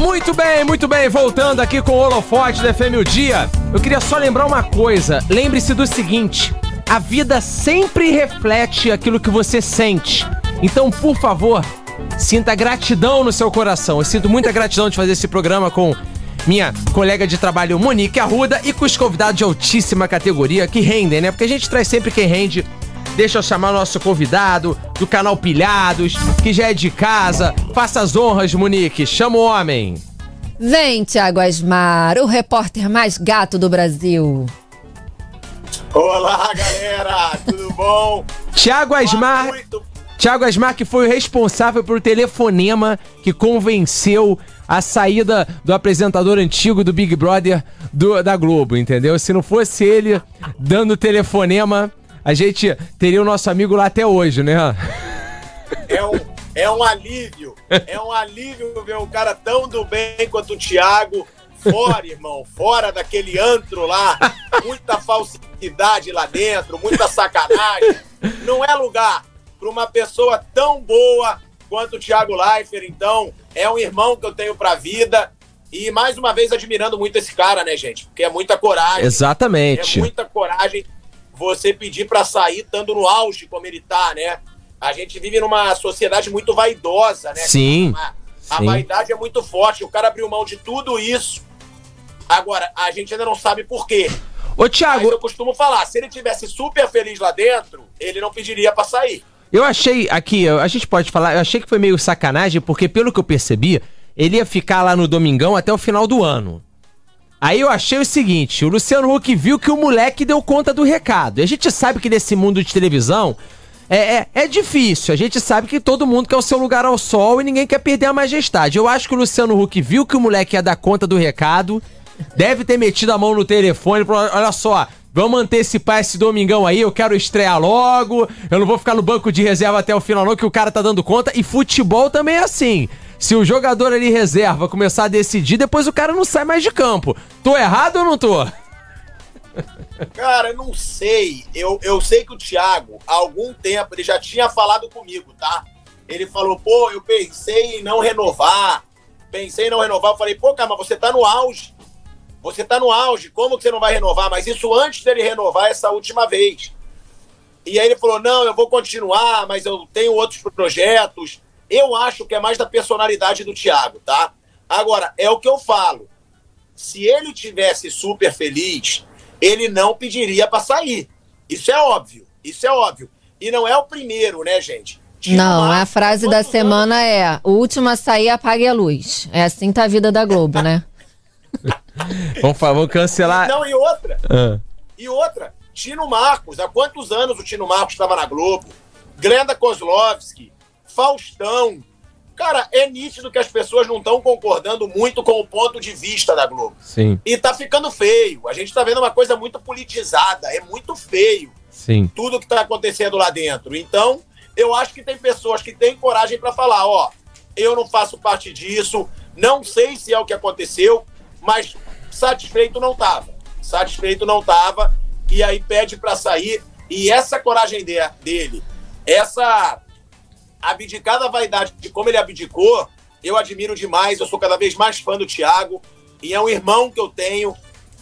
Muito bem, muito bem. Voltando aqui com o holofote da FM o Dia. Eu queria só lembrar uma coisa. Lembre-se do seguinte: a vida sempre reflete aquilo que você sente. Então, por favor, sinta gratidão no seu coração. Eu sinto muita gratidão de fazer esse programa com minha colega de trabalho Monique Arruda e com os convidados de altíssima categoria que rendem, né? Porque a gente traz sempre quem rende Deixa eu chamar o nosso convidado do canal Pilhados, que já é de casa. Faça as honras, Monique. Chama o homem. Vem, Tiago Asmar, o repórter mais gato do Brasil. Olá, galera, tudo bom? Tiago Asmar. Muito... Tiago Asmar que foi o responsável por telefonema que convenceu a saída do apresentador antigo do Big Brother do, da Globo, entendeu? Se não fosse ele dando telefonema, a gente teria o nosso amigo lá até hoje, né? É um, é um alívio. É um alívio ver um cara tão do bem quanto o Thiago. Fora, irmão, fora daquele antro lá. Muita falsidade lá dentro, muita sacanagem. Não é lugar para uma pessoa tão boa quanto o Thiago Leifert. Então, é um irmão que eu tenho pra vida. E mais uma vez admirando muito esse cara, né, gente? Porque é muita coragem. Exatamente. É muita coragem você pedir para sair estando no auge como ele tá, né? A gente vive numa sociedade muito vaidosa, né? Sim. A, a vaidade é muito forte. O cara abriu mão de tudo isso. Agora, a gente ainda não sabe por quê. Ô, Thiago. Mas eu costumo falar, se ele tivesse super feliz lá dentro, ele não pediria para sair. Eu achei aqui, a gente pode falar, eu achei que foi meio sacanagem, porque pelo que eu percebi, ele ia ficar lá no Domingão até o final do ano. Aí eu achei o seguinte: o Luciano Huck viu que o moleque deu conta do recado. E a gente sabe que nesse mundo de televisão é, é, é, difícil. A gente sabe que todo mundo quer o seu lugar ao sol e ninguém quer perder a majestade. Eu acho que o Luciano Huck viu que o moleque ia dar conta do recado, deve ter metido a mão no telefone. Olha só, vamos antecipar esse domingão aí. Eu quero estrear logo. Eu não vou ficar no banco de reserva até o final, não, que o cara tá dando conta. E futebol também é assim. Se o jogador ali reserva começar a decidir, depois o cara não sai mais de campo. Tô errado ou não tô? Cara, não sei. Eu, eu sei que o Thiago, há algum tempo, ele já tinha falado comigo, tá? Ele falou, pô, eu pensei em não renovar. Pensei em não renovar. Eu falei, pô, cara, mas você tá no auge. Você tá no auge. Como que você não vai renovar? Mas isso antes dele renovar essa última vez. E aí ele falou, não, eu vou continuar, mas eu tenho outros projetos. Eu acho que é mais da personalidade do Thiago, tá? Agora, é o que eu falo. Se ele tivesse super feliz, ele não pediria para sair. Isso é óbvio. Isso é óbvio. E não é o primeiro, né, gente? não, a frase da semana anos... é: o último a sair apague a luz. É assim tá a vida da Globo, né? vamos, vamos cancelar. Não, e outra. Ah. E outra. Tino Marcos. Há quantos anos o Tino Marcos estava na Globo? Grenda Kozlovski. Faustão. Cara, é nítido que as pessoas não estão concordando muito com o ponto de vista da Globo. Sim. E tá ficando feio. A gente tá vendo uma coisa muito politizada. É muito feio. Sim. Tudo que tá acontecendo lá dentro. Então, eu acho que tem pessoas que têm coragem para falar: ó, eu não faço parte disso, não sei se é o que aconteceu, mas satisfeito não tava. Satisfeito não tava. E aí pede para sair. E essa coragem de, dele, essa abdicar da vaidade de como ele abdicou, eu admiro demais. Eu sou cada vez mais fã do Thiago. E é um irmão que eu tenho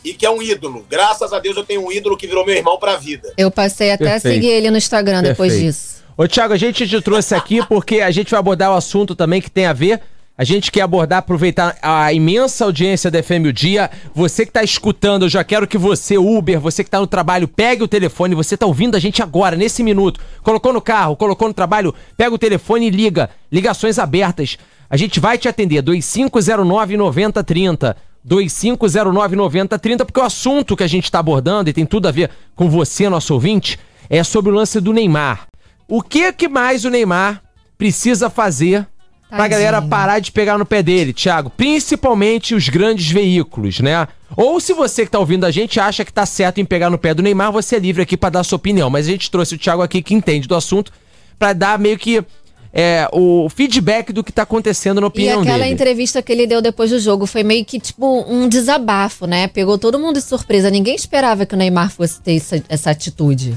e que é um ídolo. Graças a Deus eu tenho um ídolo que virou meu irmão pra vida. Eu passei até Perfeito. a seguir ele no Instagram Perfeito. depois disso. Ô, Thiago, a gente te trouxe aqui porque a gente vai abordar o assunto também que tem a ver a gente quer abordar, aproveitar a imensa audiência da FM o Dia. Você que está escutando, eu já quero que você, Uber, você que está no trabalho, pegue o telefone. Você está ouvindo a gente agora, nesse minuto. Colocou no carro, colocou no trabalho, pega o telefone e liga. Ligações abertas. A gente vai te atender. 2509 9030. 2509 9030, porque o assunto que a gente está abordando, e tem tudo a ver com você, nosso ouvinte, é sobre o lance do Neymar. O que, que mais o Neymar precisa fazer Tadinho. pra galera parar de pegar no pé dele, Thiago. Principalmente os grandes veículos, né? Ou se você que tá ouvindo a gente acha que tá certo em pegar no pé do Neymar, você é livre aqui para dar sua opinião. Mas a gente trouxe o Thiago aqui que entende do assunto para dar meio que é, o feedback do que tá acontecendo na opinião dele. E aquela dele. entrevista que ele deu depois do jogo foi meio que tipo um desabafo, né? Pegou todo mundo de surpresa. Ninguém esperava que o Neymar fosse ter essa, essa atitude.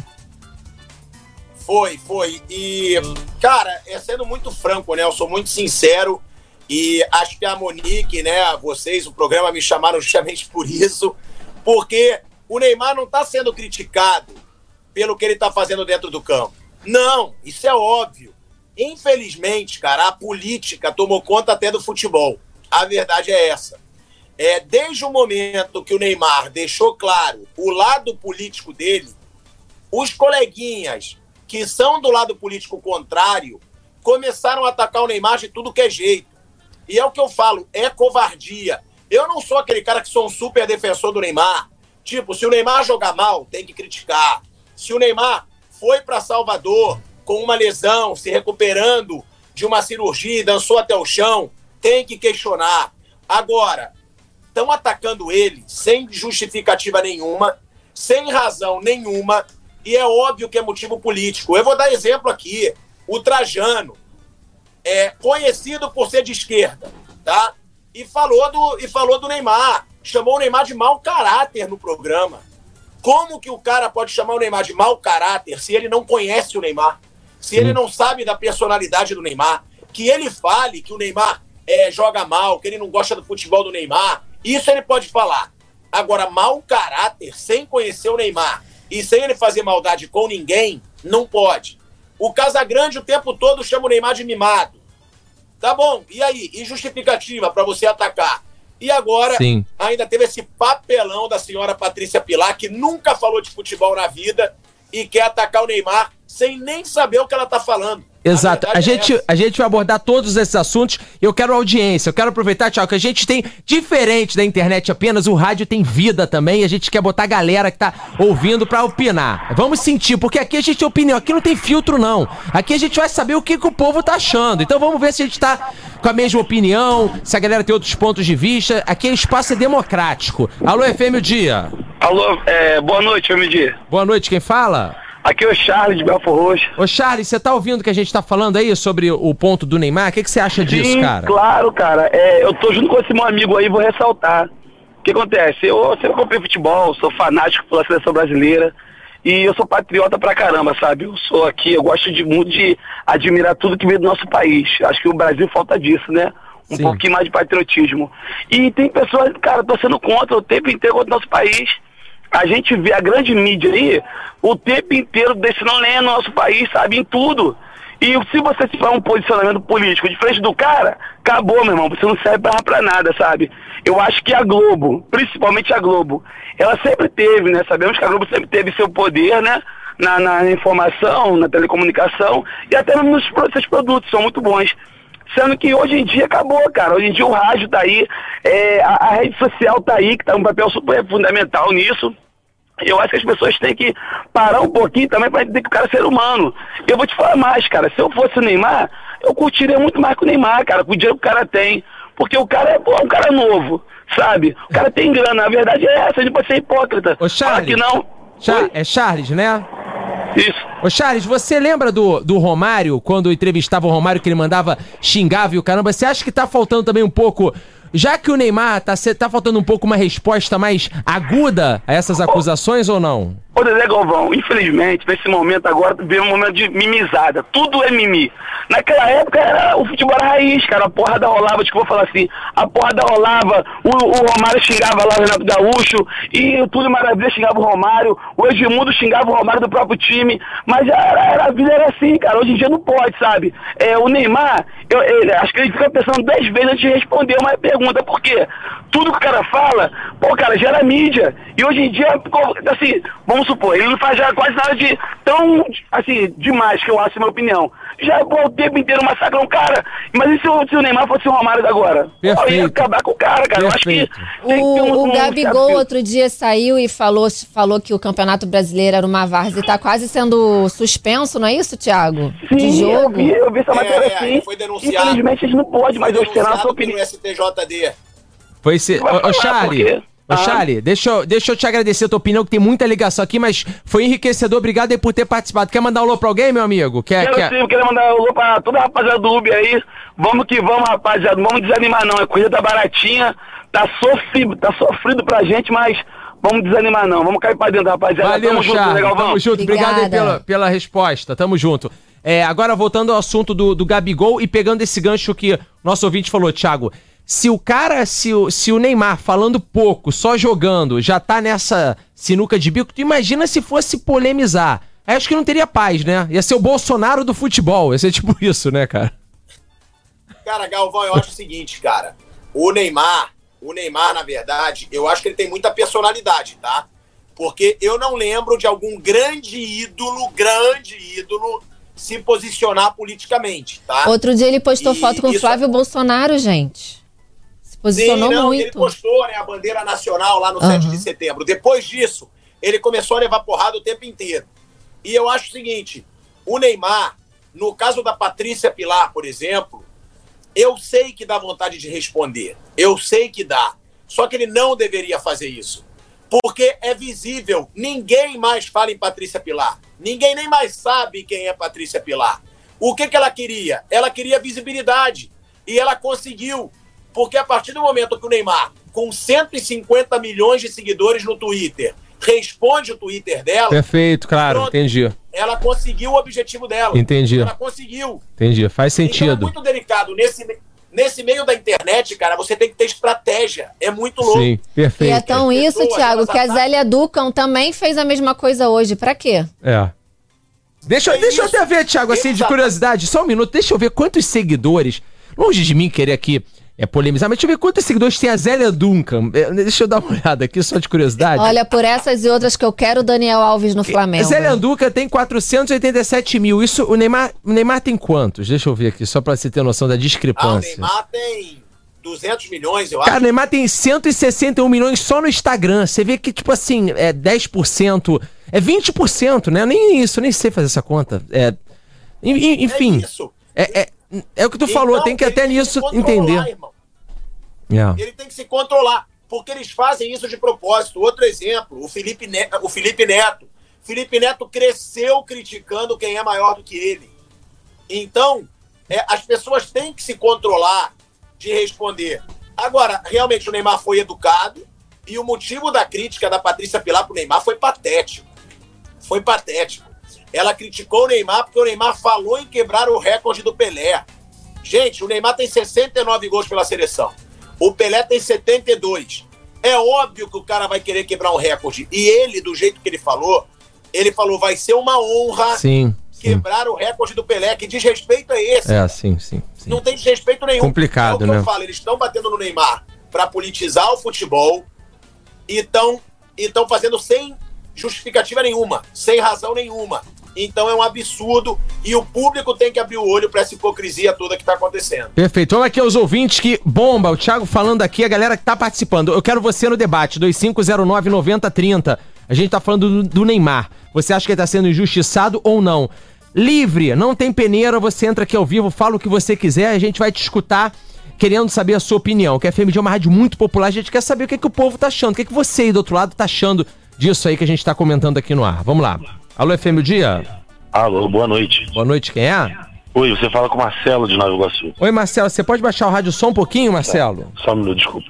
Foi, foi. E, cara, é sendo muito franco, né? Eu sou muito sincero. E acho que a Monique, né, vocês, o programa me chamaram justamente por isso, porque o Neymar não está sendo criticado pelo que ele está fazendo dentro do campo. Não, isso é óbvio. Infelizmente, cara, a política tomou conta até do futebol. A verdade é essa. É, desde o momento que o Neymar deixou claro o lado político dele, os coleguinhas que são do lado político contrário começaram a atacar o Neymar de tudo que é jeito. E é o que eu falo, é covardia. Eu não sou aquele cara que sou um super defensor do Neymar. Tipo, se o Neymar jogar mal, tem que criticar. Se o Neymar foi para Salvador com uma lesão, se recuperando de uma cirurgia dançou até o chão, tem que questionar. Agora, estão atacando ele sem justificativa nenhuma, sem razão nenhuma, e é óbvio que é motivo político. Eu vou dar exemplo aqui. O Trajano é conhecido por ser de esquerda, tá? E falou do, e falou do Neymar. Chamou o Neymar de mau caráter no programa. Como que o cara pode chamar o Neymar de mau caráter se ele não conhece o Neymar? Se ele não sabe da personalidade do Neymar? Que ele fale que o Neymar é, joga mal, que ele não gosta do futebol do Neymar, isso ele pode falar. Agora, mau caráter, sem conhecer o Neymar e sem ele fazer maldade com ninguém, não pode. O Casagrande o tempo todo chama o Neymar de mimado. Tá bom, e aí? E justificativa para você atacar? E agora, Sim. ainda teve esse papelão da senhora Patrícia Pilar, que nunca falou de futebol na vida e quer atacar o Neymar sem nem saber o que ela tá falando. Exato. A, a gente, é a gente vai abordar todos esses assuntos. Eu quero audiência. Eu quero aproveitar, Tiago, que a gente tem, diferente da internet apenas, o rádio tem vida também. E a gente quer botar a galera que tá ouvindo pra opinar. Vamos sentir, porque aqui a gente tem opinião. Aqui não tem filtro, não. Aqui a gente vai saber o que, que o povo tá achando. Então vamos ver se a gente tá com a mesma opinião, se a galera tem outros pontos de vista. Aqui o espaço é democrático. Alô, FM o Dia. Alô, é, boa noite, FM Dia. Boa noite, quem fala? Aqui é o Charles de Belfor Roxo. Ô Charles, você tá ouvindo o que a gente tá falando aí sobre o ponto do Neymar? O que, que você acha disso, Sim, cara? claro, cara. É, eu tô junto com esse meu amigo aí, vou ressaltar. O que acontece? Eu sempre comprei futebol, sou fanático pela seleção brasileira e eu sou patriota pra caramba, sabe? Eu sou aqui, eu gosto de muito de admirar tudo que vem do nosso país. Acho que o Brasil falta disso, né? Um Sim. pouquinho mais de patriotismo. E tem pessoas, cara, torcendo contra o tempo inteiro contra o nosso país a gente vê a grande mídia aí o tempo inteiro destinando lenha no nosso país, sabe, em tudo. E se você tiver um posicionamento político de frente do cara, acabou, meu irmão, você não serve pra, pra nada, sabe? Eu acho que a Globo, principalmente a Globo, ela sempre teve, né? Sabemos que a Globo sempre teve seu poder, né? Na, na informação, na telecomunicação e até nos seus produtos, são muito bons. Sendo que hoje em dia acabou, cara. Hoje em dia o rádio tá aí, é, a, a, rede social tá aí, que tá um papel super fundamental nisso. Eu acho que as pessoas têm que parar um pouquinho também para entender que o cara é ser humano. Eu vou te falar mais, cara. Se eu fosse o Neymar, eu curtiria muito mais que o Neymar, cara, com o dinheiro que o cara tem. Porque o cara é pô, um cara novo, sabe? O cara tem grana. A verdade é essa, a gente pode ser hipócrita. Ô, Charles, que não. Char é Charles, né? Isso. Ô Charles, você lembra do, do Romário, quando entrevistava o Romário, que ele mandava xingava e o caramba? Você acha que tá faltando também um pouco já que o Neymar tá, tá faltando um pouco uma resposta mais aguda a essas acusações ou não? Ô, Dedé Galvão, infelizmente, nesse momento agora, veio um momento de mimizada. Tudo é mimi. Naquela época, era, o futebol era raiz, cara. A porrada rolava, tipo, vou falar assim, a porrada rolava, o, o Romário xingava lá o Renato Gaúcho, e o Túlio Maravilha xingava o Romário, o Edmundo xingava o Romário do próprio time, mas era, era, a vida era assim, cara. Hoje em dia não pode, sabe? É, o Neymar, eu, acho que ele fica pensando dez vezes antes de responder uma pergunta, por quê? Tudo que o cara fala, pô, cara, gera mídia. E hoje em dia, assim, vamos supor, ele não faz já quase nada de tão, assim, demais, que eu acho, na minha opinião. Já, pô, o tempo inteiro massacra um cara. Mas e se o, se o Neymar fosse o Romário agora? Perfeito. Pô, ia acabar com o cara, cara. Perfeito. Eu acho que. O, um, o Gabigol outro dia saiu e falou, falou que o Campeonato Brasileiro era uma várzea e tá quase sendo suspenso, não é isso, Thiago? Sim, de jogo. Eu vi, eu vi essa matéria é, assim. Foi denunciado. Infelizmente a gente não pode mais ostentar a sua opinião. STJD. Foi se. Ô, Charlie. Ô, ah. Charlie, deixa eu, deixa eu te agradecer a tua opinião, que tem muita ligação aqui, mas foi enriquecedor. Obrigado aí por ter participado. Quer mandar um alô pra alguém, meu amigo? Quer, quero quer... sim, quero mandar um alô pra toda a rapaziada do Uber aí. Vamos que vamos, rapaziada. Não vamos desanimar, não. A corrida tá baratinha, tá sofrido, tá sofrido pra gente, mas vamos desanimar, não. Vamos cair pra dentro, rapaziada. Valeu, Tamo Charlie. junto, legal, vamos. Tamo junto. Obrigado aí pela, pela resposta. Tamo junto. É, agora voltando ao assunto do, do Gabigol e pegando esse gancho que nosso ouvinte falou, Thiago. Se o cara, se o, se o Neymar falando pouco, só jogando, já tá nessa sinuca de bico, tu imagina se fosse polemizar. Aí acho que não teria paz, né? Ia ser o Bolsonaro do futebol. Ia ser tipo isso, né, cara? Cara, Galvão, eu acho o seguinte, cara. O Neymar, o Neymar, na verdade, eu acho que ele tem muita personalidade, tá? Porque eu não lembro de algum grande ídolo, grande ídolo, se posicionar politicamente, tá? Outro dia ele postou e foto com o Flávio Bolsonaro, gente. Posicionou Sim, não, muito. Ele postou né, a bandeira nacional lá no uhum. 7 de setembro. Depois disso, ele começou a levar porrada o tempo inteiro. E eu acho o seguinte: o Neymar, no caso da Patrícia Pilar, por exemplo, eu sei que dá vontade de responder. Eu sei que dá. Só que ele não deveria fazer isso. Porque é visível. Ninguém mais fala em Patrícia Pilar. Ninguém nem mais sabe quem é Patrícia Pilar. O que, que ela queria? Ela queria visibilidade. E ela conseguiu. Porque a partir do momento que o Neymar, com 150 milhões de seguidores no Twitter, responde o Twitter dela. Perfeito, claro, pronto, entendi. Ela conseguiu o objetivo dela. Entendi. Ela conseguiu. Entendi, faz sentido. Então é muito delicado. Nesse, nesse meio da internet, cara, você tem que ter estratégia. É muito louco. Sim, perfeito. E é tão isso, Thiago, que a Zélia Ducão também fez a mesma coisa hoje. Pra quê? É. Deixa, é deixa eu até ver, Thiago, assim, de curiosidade, só um minuto, deixa eu ver quantos seguidores. Longe de mim querer aqui é polemizar, mas deixa eu ver quantos seguidores tem a Zélia Duncan. É, deixa eu dar uma olhada aqui, só de curiosidade. Olha, por essas e outras que eu quero o Daniel Alves no Flamengo. A Zélia Duncan tem 487 mil. Isso, o Neymar, o Neymar tem quantos? Deixa eu ver aqui, só pra você ter noção da discrepância. Ah, o Neymar tem 200 milhões, eu acho. Cara, o Neymar tem 161 milhões só no Instagram. Você vê que, tipo assim, é 10%, é 20%, né? Nem isso, nem sei fazer essa conta. É, enfim. É isso. É, é, é o que tu então, falou, tem que até nisso entender. Yeah. Ele tem que se controlar, porque eles fazem isso de propósito. Outro exemplo, o Felipe Neto. O Felipe Neto. Felipe Neto cresceu criticando quem é maior do que ele. Então, é, as pessoas têm que se controlar de responder. Agora, realmente o Neymar foi educado e o motivo da crítica da Patrícia Pilar pro Neymar foi patético. Foi patético. Ela criticou o Neymar porque o Neymar falou em quebrar o recorde do Pelé. Gente, o Neymar tem 69 gols pela seleção. O Pelé tem 72. É óbvio que o cara vai querer quebrar um recorde. E ele, do jeito que ele falou, ele falou: vai ser uma honra sim, quebrar sim. o recorde do Pelé. Que desrespeito é esse? É, sim, sim, sim. Não tem desrespeito nenhum. Complicado, é né? eu falo, eles estão batendo no Neymar para politizar o futebol e estão fazendo sem justificativa nenhuma, sem razão nenhuma. Então é um absurdo e o público tem que abrir o olho para essa hipocrisia toda que está acontecendo. Perfeito. Vamos aqui aos ouvintes que bomba. O Thiago falando aqui, a galera que está participando. Eu quero você no debate 2509-9030. A gente está falando do, Neymar. Você acha que ele está sendo injustiçado ou não? Livre, não tem peneira, você entra aqui ao vivo, fala o que você quiser, a gente vai te escutar querendo saber a sua opinião. Que a FMD é uma rádio muito popular, a gente quer saber o que, é que o povo tá achando, o que, é que você aí do outro lado tá achando disso aí que a gente tá comentando aqui no ar. Vamos lá. Alô, FM o dia? Alô, boa noite. Boa noite, quem é? Oi, você fala com o Marcelo de Nova Iguaçu. Oi, Marcelo, você pode baixar o rádio só um pouquinho, Marcelo? Tá. Só um minuto, desculpa.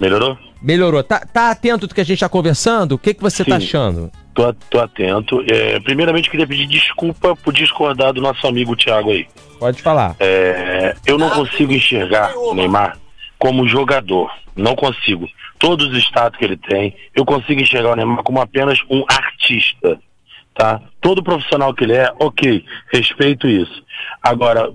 Melhorou? Melhorou. Tá, tá atento do que a gente tá conversando? O que, que você tá Sim, tá achando? Tô, tô atento. É, primeiramente, queria pedir desculpa por discordar do nosso amigo Thiago aí. Pode falar. É, eu não consigo enxergar o Neymar como jogador. Não consigo. Todos os status que ele tem, eu consigo enxergar o Neymar como apenas um artista tá? Todo profissional que ele é, ok, respeito isso. Agora,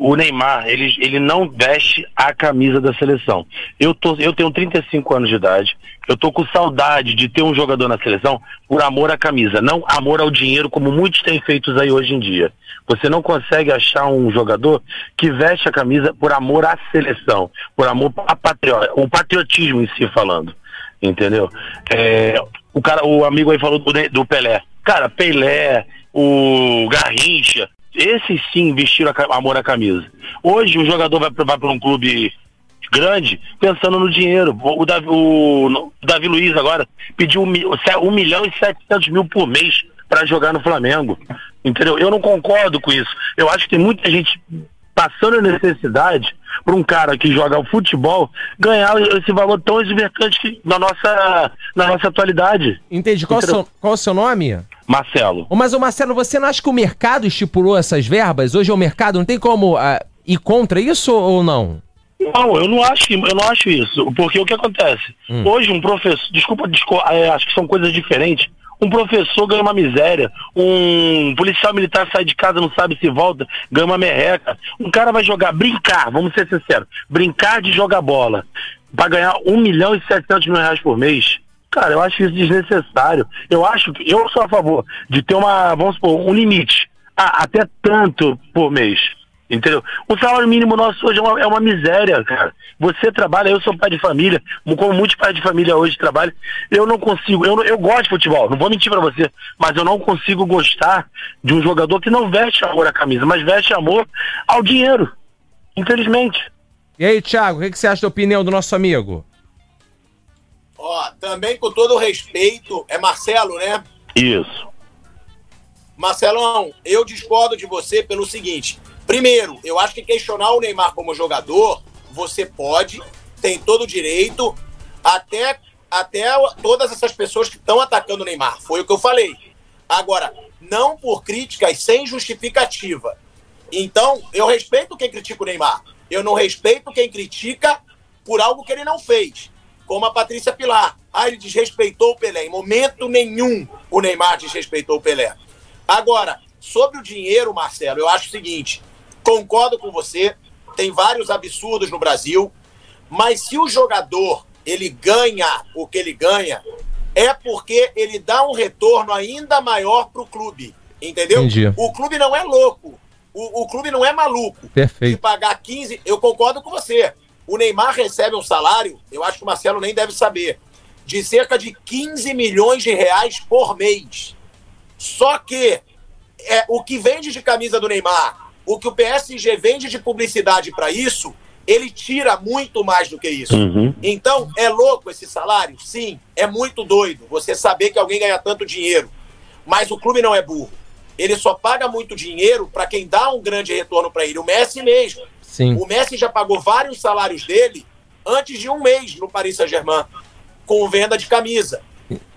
o Neymar, ele, ele não veste a camisa da seleção. Eu, tô, eu tenho 35 anos de idade, eu tô com saudade de ter um jogador na seleção por amor à camisa, não amor ao dinheiro, como muitos têm feito aí hoje em dia. Você não consegue achar um jogador que veste a camisa por amor à seleção, por amor a patriota, o patriotismo em si falando. Entendeu? É, o cara, o amigo aí falou do, do Pelé. Cara, Pelé, o Garrincha, esses sim vestiram a, amor à camisa. Hoje o jogador vai, vai para um clube grande pensando no dinheiro. O Davi, o, o Davi Luiz agora pediu um, um milhão e setecentos mil por mês para jogar no Flamengo. Entendeu? Eu não concordo com isso. Eu acho que tem muita gente passando necessidade para um cara que joga futebol ganhar esse valor tão exorbitante que, na, nossa, na nossa atualidade. Entendi. Qual, seu, qual é o seu nome? Marcelo. Mas, o Marcelo, você não acha que o mercado estipulou essas verbas? Hoje é o mercado, não tem como uh, ir contra isso ou não? Não, eu não acho, eu não acho isso. Porque o que acontece? Hum. Hoje um professor, desculpa, desculpa é, acho que são coisas diferentes. Um professor ganha uma miséria, um policial militar sai de casa, não sabe se volta, ganha uma merreca. Um cara vai jogar, brincar, vamos ser sinceros, brincar de jogar bola, para ganhar 1 milhão e 700 mil reais por mês. Cara, eu acho isso desnecessário. Eu acho que eu sou a favor de ter uma, vamos supor, um limite. Ah, até tanto por mês. Entendeu? O salário mínimo nosso hoje é uma, é uma miséria, cara. Você trabalha, eu sou pai de família, como muitos pais de família hoje trabalham. Eu não consigo, eu, eu gosto de futebol, não vou mentir para você, mas eu não consigo gostar de um jogador que não veste amor à camisa, mas veste amor ao dinheiro. Infelizmente. E aí, Thiago, o que, que você acha da opinião do nosso amigo? Ó, também com todo o respeito, é Marcelo, né? Isso. Marcelão, eu discordo de você pelo seguinte. Primeiro, eu acho que questionar o Neymar como jogador, você pode, tem todo o direito, até, até todas essas pessoas que estão atacando o Neymar. Foi o que eu falei. Agora, não por críticas sem justificativa. Então, eu respeito quem critica o Neymar. Eu não respeito quem critica por algo que ele não fez. Como a Patrícia Pilar. Ah, ele desrespeitou o Pelé. Em momento nenhum o Neymar desrespeitou o Pelé. Agora, sobre o dinheiro, Marcelo, eu acho o seguinte: Concordo com você, tem vários absurdos no Brasil, mas se o jogador ele ganha o que ele ganha, é porque ele dá um retorno ainda maior para o clube. Entendeu? Entendi. O clube não é louco. O, o, clube não é maluco. Perfeito. De pagar 15. Eu concordo com você. O Neymar recebe um salário, eu acho que o Marcelo nem deve saber, de cerca de 15 milhões de reais por mês. Só que é, o que vende de camisa do Neymar o que o PSG vende de publicidade para isso, ele tira muito mais do que isso. Uhum. Então, é louco esse salário? Sim, é muito doido você saber que alguém ganha tanto dinheiro. Mas o clube não é burro. Ele só paga muito dinheiro para quem dá um grande retorno para ele. O Messi mesmo. Sim. O Messi já pagou vários salários dele antes de um mês no Paris Saint-Germain, com venda de camisa.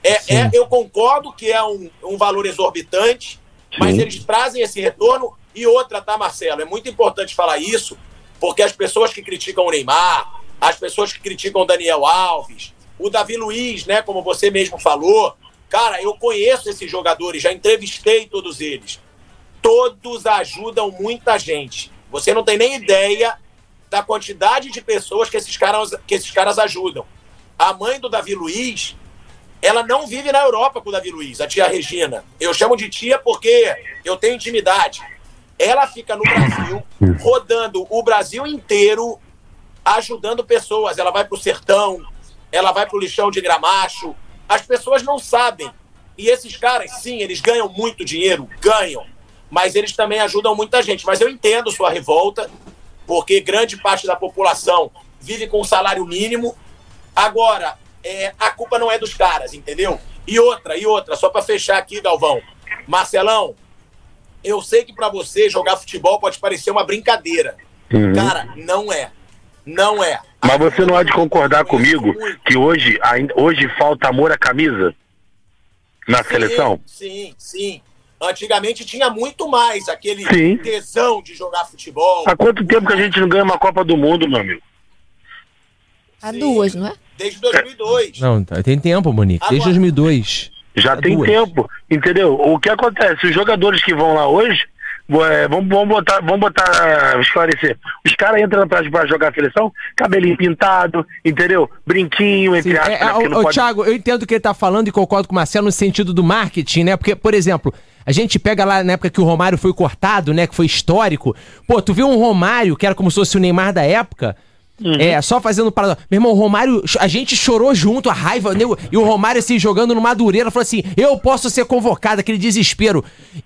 É, é, eu concordo que é um, um valor exorbitante, Sim. mas eles trazem esse retorno e outra, tá, Marcelo? É muito importante falar isso, porque as pessoas que criticam o Neymar, as pessoas que criticam o Daniel Alves, o Davi Luiz, né, como você mesmo falou, cara, eu conheço esses jogadores, já entrevistei todos eles. Todos ajudam muita gente. Você não tem nem ideia da quantidade de pessoas que esses caras, que esses caras ajudam. A mãe do Davi Luiz, ela não vive na Europa com o Davi Luiz, a tia Regina. Eu chamo de tia porque eu tenho intimidade. Ela fica no Brasil, rodando o Brasil inteiro, ajudando pessoas. Ela vai para o sertão, ela vai para o lixão de gramacho. As pessoas não sabem. E esses caras, sim, eles ganham muito dinheiro, ganham. Mas eles também ajudam muita gente. Mas eu entendo sua revolta, porque grande parte da população vive com um salário mínimo. Agora, é, a culpa não é dos caras, entendeu? E outra, e outra, só para fechar aqui, Galvão. Marcelão, eu sei que para você jogar futebol pode parecer uma brincadeira. Uhum. Cara, não é. Não é. Mas você não há de concordar comigo que hoje, hoje falta amor à camisa na sim, seleção? Sim, sim. Antigamente tinha muito mais aquele sim. tesão de jogar futebol. Há quanto tempo que a gente não ganha uma Copa do Mundo, meu amigo? Há duas, não é? Desde 2002. Não, tem tempo, Monique. Desde 2002. Já tem duas. tempo, entendeu? O que acontece? Os jogadores que vão lá hoje, é, vamos, vamos botar, vamos botar, esclarecer. Os caras entram pra, pra jogar a seleção, cabelinho pintado, entendeu? Brinquinho, entre Sim, aspas. É, é, o, pode... Thiago, eu entendo o que ele tá falando e concordo com o Marcelo no sentido do marketing, né? Porque, por exemplo, a gente pega lá na época que o Romário foi cortado, né? Que foi histórico. Pô, tu viu um Romário, que era como se fosse o Neymar da época Uhum. É, só fazendo parada. Meu irmão, o Romário, a gente chorou junto, a raiva, né? e o Romário assim, jogando no Madureira, falou assim: eu posso ser convocado, aquele desespero.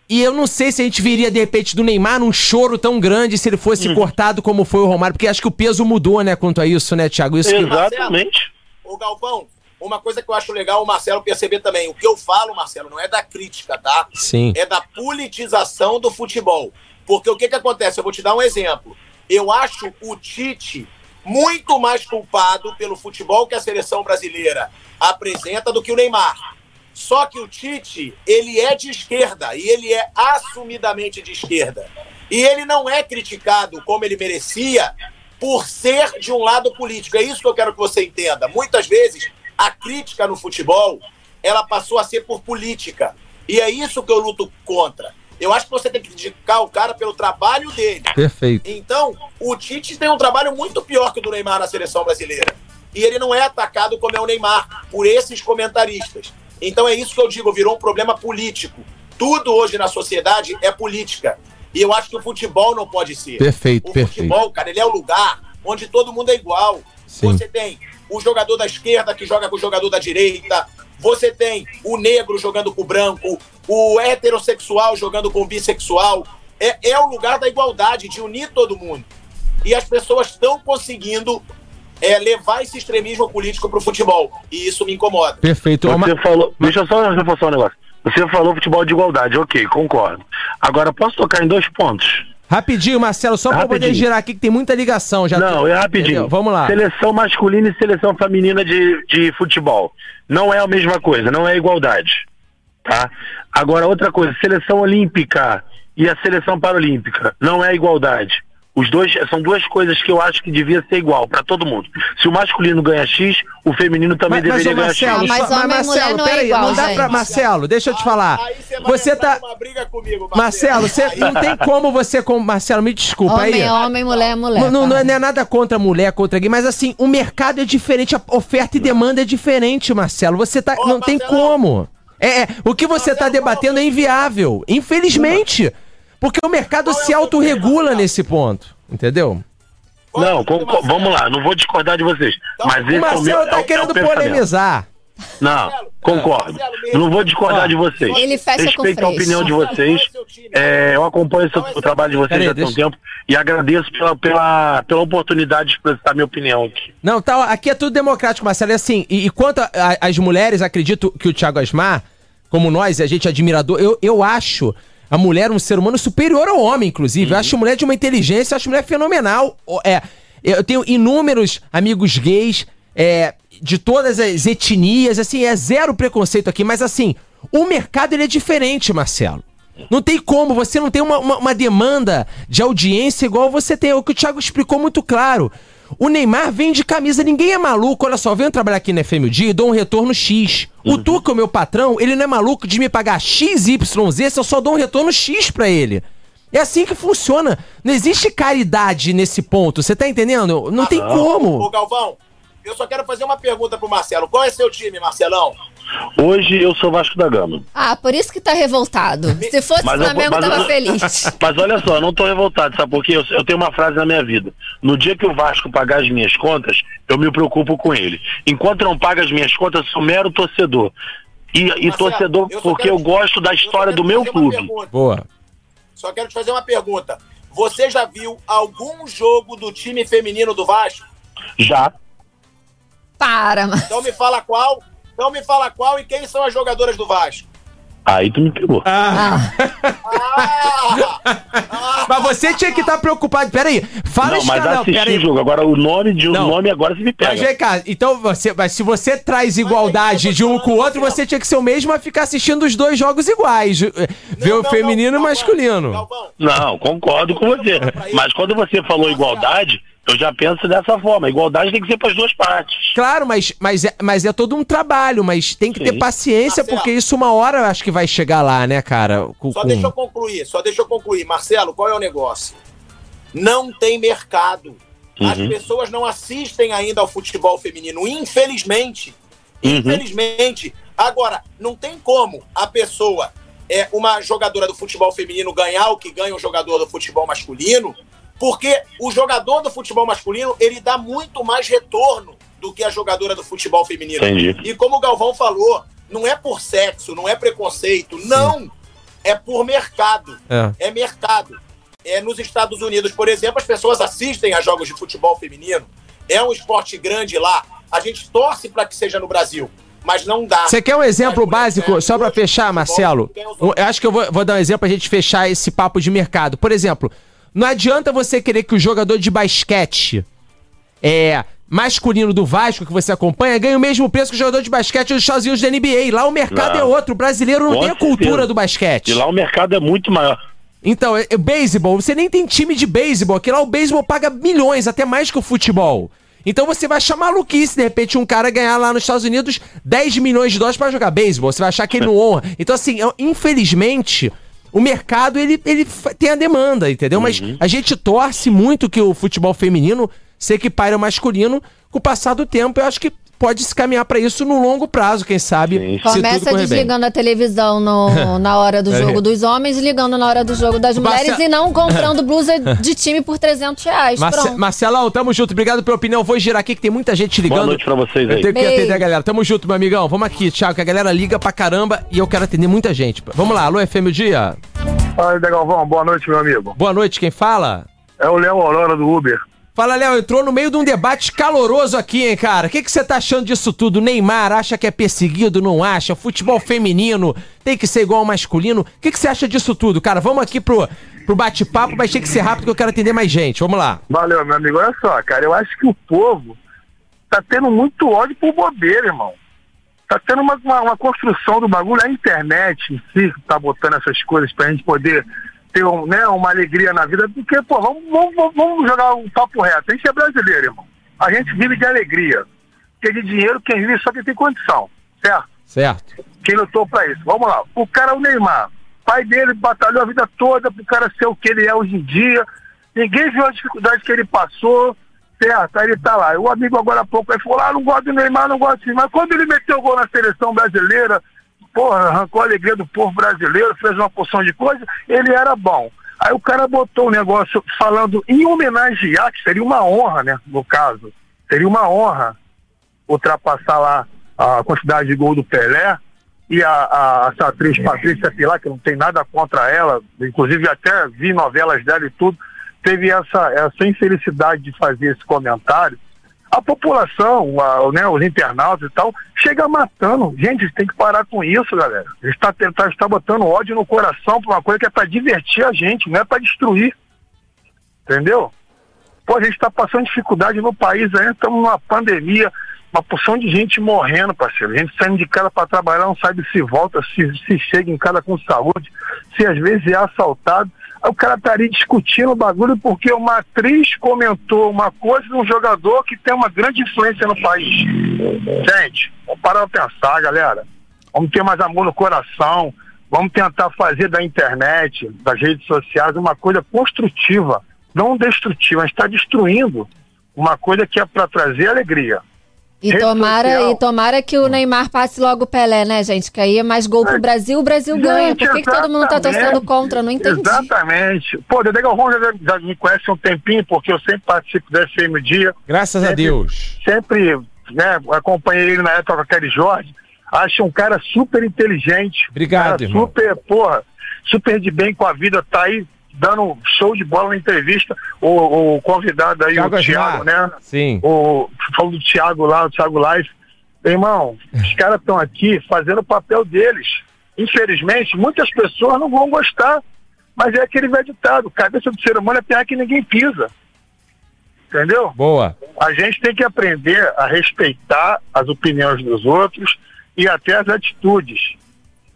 E eu não sei se a gente viria, de repente, do Neymar num choro tão grande se ele fosse uhum. cortado como foi o Romário, porque acho que o peso mudou, né, quanto a isso, né, Thiago? Isso Exatamente. O Galvão, uma coisa que eu acho legal o Marcelo perceber também. O que eu falo, Marcelo, não é da crítica, tá? Sim. É da politização do futebol. Porque o que que acontece? Eu vou te dar um exemplo. Eu acho o Tite muito mais culpado pelo futebol que a seleção brasileira apresenta do que o Neymar. Só que o Tite, ele é de esquerda e ele é assumidamente de esquerda. E ele não é criticado como ele merecia por ser de um lado político. É isso que eu quero que você entenda. Muitas vezes a crítica no futebol, ela passou a ser por política. E é isso que eu luto contra. Eu acho que você tem que criticar o cara pelo trabalho dele. Perfeito. Então, o Tite tem um trabalho muito pior que o do Neymar na seleção brasileira. E ele não é atacado como é o Neymar, por esses comentaristas. Então é isso que eu digo, virou um problema político. Tudo hoje na sociedade é política. E eu acho que o futebol não pode ser. Perfeito, o perfeito. futebol, cara, ele é o lugar onde todo mundo é igual. Sim. Você tem o jogador da esquerda que joga com o jogador da direita. Você tem o negro jogando com o branco, o heterossexual jogando com o bissexual. É, é o lugar da igualdade, de unir todo mundo. E as pessoas estão conseguindo é, levar esse extremismo político para o futebol. E isso me incomoda. Perfeito. Você falou. Deixa eu só reforçar um negócio. Você falou futebol de igualdade, ok, concordo. Agora, posso tocar em dois pontos? Rapidinho, Marcelo, só pra Rapidinho. poder girar aqui, que tem muita ligação. Já Não, é rapidinho. Entendeu? Vamos lá. Seleção masculina e seleção feminina de, de futebol. Não é a mesma coisa, não é igualdade. Tá? Agora, outra coisa, seleção olímpica e a seleção paralímpica. Não é igualdade. Os dois são duas coisas que eu acho que devia ser igual para todo mundo. Se o masculino ganha X, o feminino também Mas, mas deveria ô, ganhar Marcelo, Ah, mas homem e mulher não é peraí, igual, não dá pra. Marcelo, deixa eu te falar. Aí você vai Você tá. comigo, Marcelo, você não tem como você. Com... Marcelo, me desculpa Homem aí. é homem, mulher é mulher. Não, não, não é, tá? não é nada contra mulher, contra gay, mas assim, o mercado é diferente, a oferta e demanda é diferente, Marcelo. Você tá. Ô, não tem Marcelão. como. É, é, o que você tá Marcelo, debatendo é inviável. Infelizmente. Porque o mercado é se autorregula nesse ponto. Entendeu? É Não, vamos lá, não vou discordar de vocês. Mas o é o Marcelo é tá é querendo pensamento. polemizar. Não, Marcelo, concordo. Marcelo, Não vou discordar Ó, de vocês. Ele fecha com Respeito a Freixo. opinião de vocês. qual é seu? É, eu acompanho é o seu trabalho de vocês tem um deixa- tempo e agradeço pela, pela, pela oportunidade de expressar minha opinião aqui. Não, tá, aqui é tudo democrático, Marcelo. É assim, e, e quanto a- a- às mulheres, acredito que o Thiago Asmar, como nós, a gente é admirador, eu, eu acho a mulher um ser humano superior ao homem, inclusive. Eu acho a mulher de uma inteligência, eu acho a mulher fenomenal. É, eu tenho inúmeros amigos gays, é, de todas as etnias, assim, é zero preconceito aqui, mas assim, o mercado ele é diferente, Marcelo. Não tem como, você não tem uma, uma, uma demanda de audiência igual você tem. É o que o Thiago explicou muito claro. O Neymar vende camisa, ninguém é maluco. Olha só, eu venho trabalhar aqui na FM o dia e dou um retorno X. O Tuca, o meu patrão, ele não é maluco de me pagar XYZ se eu só dou um retorno X pra ele. É assim que funciona. Não existe caridade nesse ponto. Você tá entendendo? Não tem Ô, como. Galvão, eu só quero fazer uma pergunta pro Marcelo. Qual é seu time, Marcelão? Hoje eu sou Vasco da Gama. Ah, por isso que tá revoltado. Se fosse Mas eu- Flamengo, mas eu- tava feliz. Mas olha só, eu não tô revoltado, sabe por quê? Eu, eu tenho uma frase na minha vida. No dia que o Vasco pagar as minhas contas, eu me preocupo com ele. Enquanto não paga as minhas contas, eu sou mero torcedor. E, e Marcelo, torcedor eu porque quero eu gosto da história do meu clube. pergunta. Boa. Só quero te fazer uma pergunta. Você já viu algum jogo do time feminino do Vasco? Já. Para, mano. Então me fala qual. Então me fala qual e quem são as jogadoras do Vasco. Aí tu me pegou. Ah, Ah! Ah! Mas você tinha que estar preocupado. Peraí, fala não, mas canal, assisti o jogo. Agora o nome de um Não. nome agora você me Mas pega. vem cá, então você, mas se você traz igualdade de um com o outro, você tinha que ser o mesmo a ficar assistindo os dois jogos iguais. eh, Ver o feminino não, e o masculino. Não, concordo com você. Mas quando você falou igualdade, eu já penso dessa forma. Igualdade tem que ser para as duas partes. Claro, mas, mas, é, mas é todo um trabalho, mas tem que ter Sim. paciência, Marcelo. porque isso uma hora eu acho que vai chegar lá, né, cara? Com- Só com- deixa eu concluir, só deixa eu concluir. Marcelo, qual é o negócio? Não tem mercado. As Uhum. pessoas não assistem ainda ao futebol feminino, infelizmente. Uhum. Infelizmente. Agora, não tem como a pessoa, é uma jogadora do futebol feminino, ganhar o que ganha um jogador do futebol masculino, porque o jogador do futebol masculino, ele dá muito mais retorno do que a jogadora do futebol feminino. Entendi. E como o Galvão falou, não é por sexo, não é preconceito, não. É por mercado. É. É mercado. É, nos Estados Unidos, por exemplo, as pessoas assistem a jogos de futebol feminino. É um esporte grande lá. A gente torce para que seja no Brasil, mas não dá. Você quer um exemplo básico, só pra hoje, fechar, Marcelo? Eu acho que eu vou, vou dar um exemplo pra gente fechar esse papo de mercado. Por exemplo, Não adianta você querer que o jogador de basquete é masculino do Vasco que você acompanha ganhe o mesmo preço que o jogador de basquete dos Estados Unidos da NBA. Lá o mercado é outro. O brasileiro não Com tem a cultura certeza. do basquete. E lá o mercado é muito maior. Então, é, é beisebol, você nem tem time de beisebol, que lá o beisebol paga milhões, até mais que o futebol. Então você vai achar maluquice, de repente, um cara ganhar lá nos Estados Unidos 10 milhões de dólares pra jogar beisebol. Você vai achar que ele não honra. Então, assim, infelizmente, o mercado, ele, ele tem a demanda, entendeu? Mas a gente torce muito que o futebol feminino se equipare ao masculino. Com o passar do tempo, eu acho que pode se caminhar pra isso no longo prazo, quem sabe. Sim. Começa correr bem. desligando a televisão no- na hora do É. jogo dos homens, ligando na hora do jogo das mulheres Marce- e não comprando blusa de time por 300 reais. Marce Pronto. Marcelão, tamo junto. Obrigado pela opinião. Vou girar aqui que tem muita gente ligando. Boa noite pra vocês Eu aí. tenho que Beijo. atender a galera. Tamo junto, meu amigão. Vamos aqui, Thiago, que a galera liga pra caramba e eu quero atender muita gente. Vamos lá, alô, FM o Dia. Fala, Galvão. Boa noite, meu amigo. Boa noite, quem fala? É o Léo Aurora do Uber. Fala, Léo, entrou no meio de um debate caloroso aqui, hein, cara? O que você tá achando disso tudo? Neymar acha que é perseguido, não acha? Futebol feminino tem que ser igual ao masculino? O que que você acha disso tudo, cara? Vamos aqui pro, pro bate-papo, mas tem que ser rápido que eu quero atender mais gente. Vamos lá. Valeu, meu amigo. Olha só, cara, eu acho que o povo tá tendo muito ódio por bobeira, irmão. Tá tendo uma, uma, uma construção do bagulho, a internet em si tá botando essas coisas pra gente poder ter um, né, uma alegria na vida, porque, pô, vamos, vamos, vamos- jogar um papo reto. A gente é brasileiro, irmão. A gente vive de alegria. Porque de dinheiro quem vive só quem tem condição, certo? Certo. quem lutou pra isso. Vamos lá. O cara é o Neymar. pai dele batalhou a vida toda pro cara ser o que ele é hoje em dia. Ninguém viu a dificuldade que ele passou. Certo, aí ele tá lá. O amigo agora há pouco aí falou: ah, não gosto do Neymar, não gosto do Neymar. Quando ele meteu o gol na seleção brasileira, porra, arrancou a alegria do povo brasileiro, fez uma porção de coisa, ele era bom. Aí o cara botou o negócio falando em homenagear, que seria uma honra, né, no caso. Seria uma honra ultrapassar lá a quantidade de gol do Pelé e a, a, essa atriz Patrícia Pilar, que não tem nada contra ela, inclusive até vi novelas dela e tudo, teve essa, essa infelicidade de fazer esse comentário. A população, a, né, os internautas e tal, chega matando. Gente, tem que parar com isso, galera. A gente está tá, tá botando ódio no coração por uma coisa que é para divertir a gente, não é para destruir. Entendeu? Pô, a gente está passando dificuldade no país ainda, estamos numa pandemia, uma porção de gente morrendo, parceiro. Gente saindo de casa para trabalhar, não sabe se volta, se, se chega em casa com saúde, se às vezes é assaltado. O cara ali discutindo o bagulho porque uma atriz comentou uma coisa de um jogador que tem uma grande influência no país. Gente, vamos parar pra pensar, galera. Vamos ter mais amor no coração. Vamos tentar fazer da internet, das redes sociais, uma coisa construtiva, não destrutiva. A gente está destruindo uma coisa que é para trazer alegria. E tomara, social. e tomara que o Neymar passe logo o Pelé, né, gente? Que aí é mais gol pro Brasil, o Brasil ganha. Gente, Por que, que todo mundo tá torcendo contra? Não entendi. Exatamente. Pô, Dedé Galvão já, já me conhece há um tempinho, porque eu sempre participo do FM Dia. Graças a Sempre- Deus. Sempre né, acompanhei ele na época com a Kelly Jorge. Acho um cara super inteligente. Obrigado, cara irmão. Super, porra, super de bem com a vida. Tá aí dando show de bola na entrevista. O, o convidado aí, Thiago o. Thiago, né? Sim. o falou do Thiago lá, o Thiago Live. Irmão, os caras estão aqui fazendo o papel deles. Infelizmente, muitas pessoas não vão gostar. Mas é aquele velho ditado, cabeça do ser humano é terra que ninguém pisa. Entendeu? Boa. A gente tem que aprender a respeitar as opiniões dos outros e até as atitudes.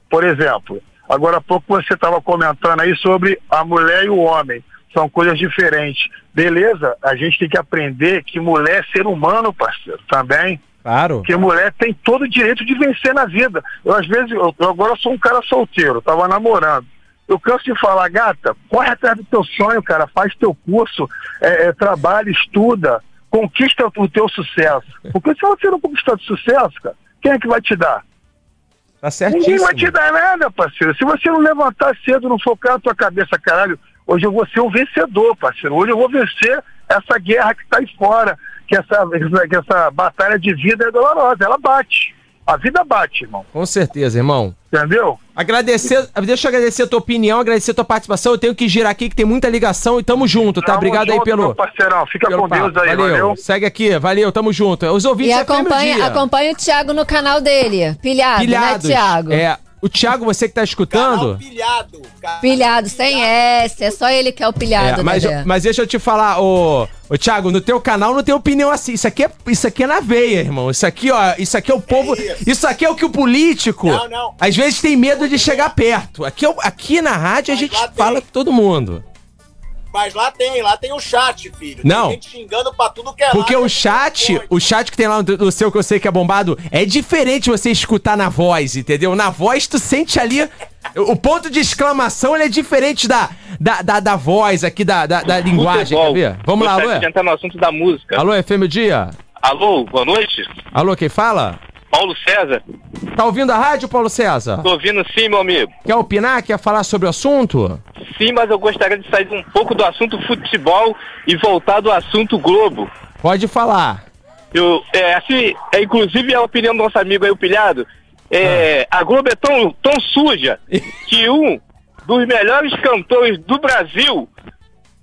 Por exemplo, agora há pouco você estava comentando aí sobre a mulher e o homem. São coisas diferentes. Beleza, a gente tem que aprender que mulher é ser humano, parceiro, também. Claro. Que mulher tem todo o direito de vencer na vida. Eu, às vezes, eu, eu agora sou um cara solteiro, tava namorando. Eu canso de falar, gata, corre atrás do teu sonho, cara, faz teu curso, é, é, trabalha, estuda, conquista o teu sucesso. Porque se você não conquistar o sucesso, cara, quem é que vai te dar? Tá Ninguém certíssimo. vai te dar nada, parceiro. Se você não levantar cedo, não focar na tua cabeça, caralho, hoje eu vou ser um vencedor, parceiro. Hoje eu vou vencer essa guerra que está aí fora, que essa- que essa batalha de vida é dolorosa. Ela bate. A vida bate, irmão. Com certeza, irmão. Entendeu? Agradecer, deixa eu agradecer a tua opinião, agradecer a tua participação. Eu tenho que girar aqui que tem muita ligação e tamo junto, tá? Tamo Obrigado aí junto, pelo. Meu parceirão, fica pelo com Deus papo. aí, valeu. Segue aqui, valeu, tamo junto. Os ouvintes E o acompanha, acompanha o Thiago no canal dele. Pilhado, Pilhados. né, Thiago? É, O Thiago, você que tá Canal escutando. pilhado. Canal Pilhado, sem S. É só ele que é o pilhado, É, mas, Dedé. mas deixa eu te falar, ô, ô Thiago, no teu canal não tem opinião assim. Isso aqui é, isso aqui é na veia, irmão. Isso aqui, ó, isso aqui é o povo. isso. Isso aqui é o que o político. Não, não. Às vezes tem medo de chegar perto. Aqui, é aqui na rádio a Mas gente lá tem. fala com todo mundo. Mas lá tem, lá tem o chat, filho. Não. Tem gente xingando pra tudo que é Porque lado, o é chat, muito o chat que tem lá no, no seu que eu sei que é bombado, é diferente você escutar na voz, entendeu? Na voz tu sente ali. O ponto de exclamação ele é diferente da, da, da, da voz aqui, da, da, da linguagem. Quer ver? Vamos lá, Gostaria alô? entrar no assunto da música. Alô, FM Dia? Alô, boa noite. Alô, quem fala? Paulo César. Tá ouvindo a rádio, Paulo César? Tô ouvindo sim, meu amigo. Quer opinar? Quer falar sobre o assunto? Sim, mas eu gostaria de sair um pouco do assunto futebol e voltar do assunto Globo. Pode falar. Eu, é, assim, é, inclusive a opinião do nosso amigo aí, o Pilhado, é, a Globo é tão, tão suja que um dos melhores cantores do Brasil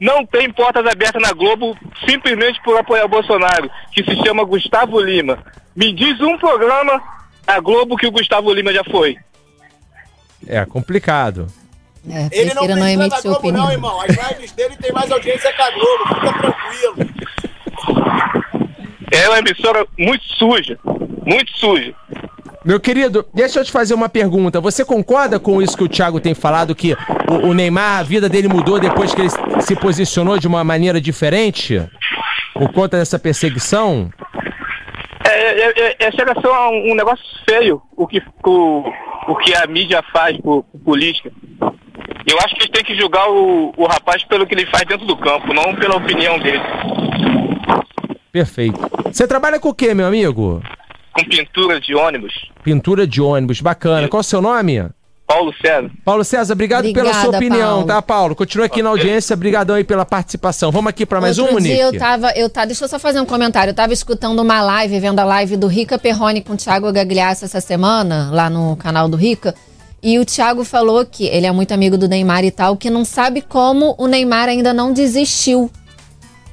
não tem portas abertas na Globo simplesmente por apoiar o Bolsonaro, que se chama Gustavo Lima. Me diz um programa da Globo que o Gustavo Lima já foi. É complicado. É, Ele não prefiro não precisa da Globo, opinião. não, irmão. As lives dele tem mais audiência que a Globo. Fica tranquilo. É uma emissora muito suja, muito suja. Meu querido, deixa eu te fazer uma pergunta. Você concorda com isso que o Thiago tem falado, que o, o Neymar, a vida dele mudou depois que ele se posicionou de uma maneira diferente? Por conta dessa perseguição? É, é, é, é, chega a ser um, um negócio feio o que, o, o que a mídia faz por, por política. Eu acho que eles têm que julgar o, o rapaz pelo que ele faz dentro do campo, não pela opinião dele. Perfeito. Você trabalha com o quê, meu amigo? Com pintura de ônibus. Pintura de ônibus, bacana. Qual é o seu nome? Paulo César. Paulo César, obrigado pela Obrigada, sua opinião, Paulo. tá, Paulo? Continua aqui na audiência, brigadão aí pela participação. Vamos aqui pra mais Outro um, dia Nick? eu tava, eu tá, deixa eu só fazer um comentário. Eu tava escutando uma live, vendo a live do Rica Perrone com o Thiago Gagliasso essa semana, lá no canal do Rica. E o Thiago falou que ele é muito amigo do Neymar e tal, que não sabe como o Neymar ainda não desistiu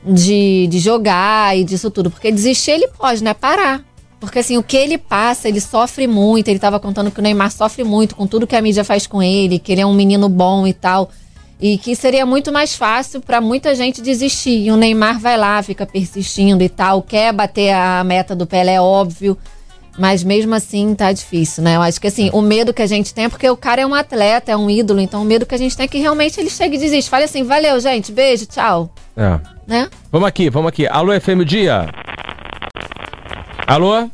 de, de jogar e disso tudo. Porque desistir ele pode, né? Parar. Porque assim, o que ele passa, ele sofre muito. Ele tava contando que o Neymar sofre muito com tudo que a mídia faz com ele, que ele é um menino bom e tal. E que seria muito mais fácil pra muita gente desistir. E o Neymar vai lá, fica persistindo e tal, quer bater a meta do Pelé, é óbvio. Mas mesmo assim tá difícil, né? Eu acho que assim, o medo que a gente tem é porque o cara é um atleta, é um ídolo, então o medo que a gente tem é que realmente ele chegue e desista. Fale assim, valeu, gente, beijo, tchau. É. Né? Vamos aqui, vamos aqui. Alô, FM Dia? Alô?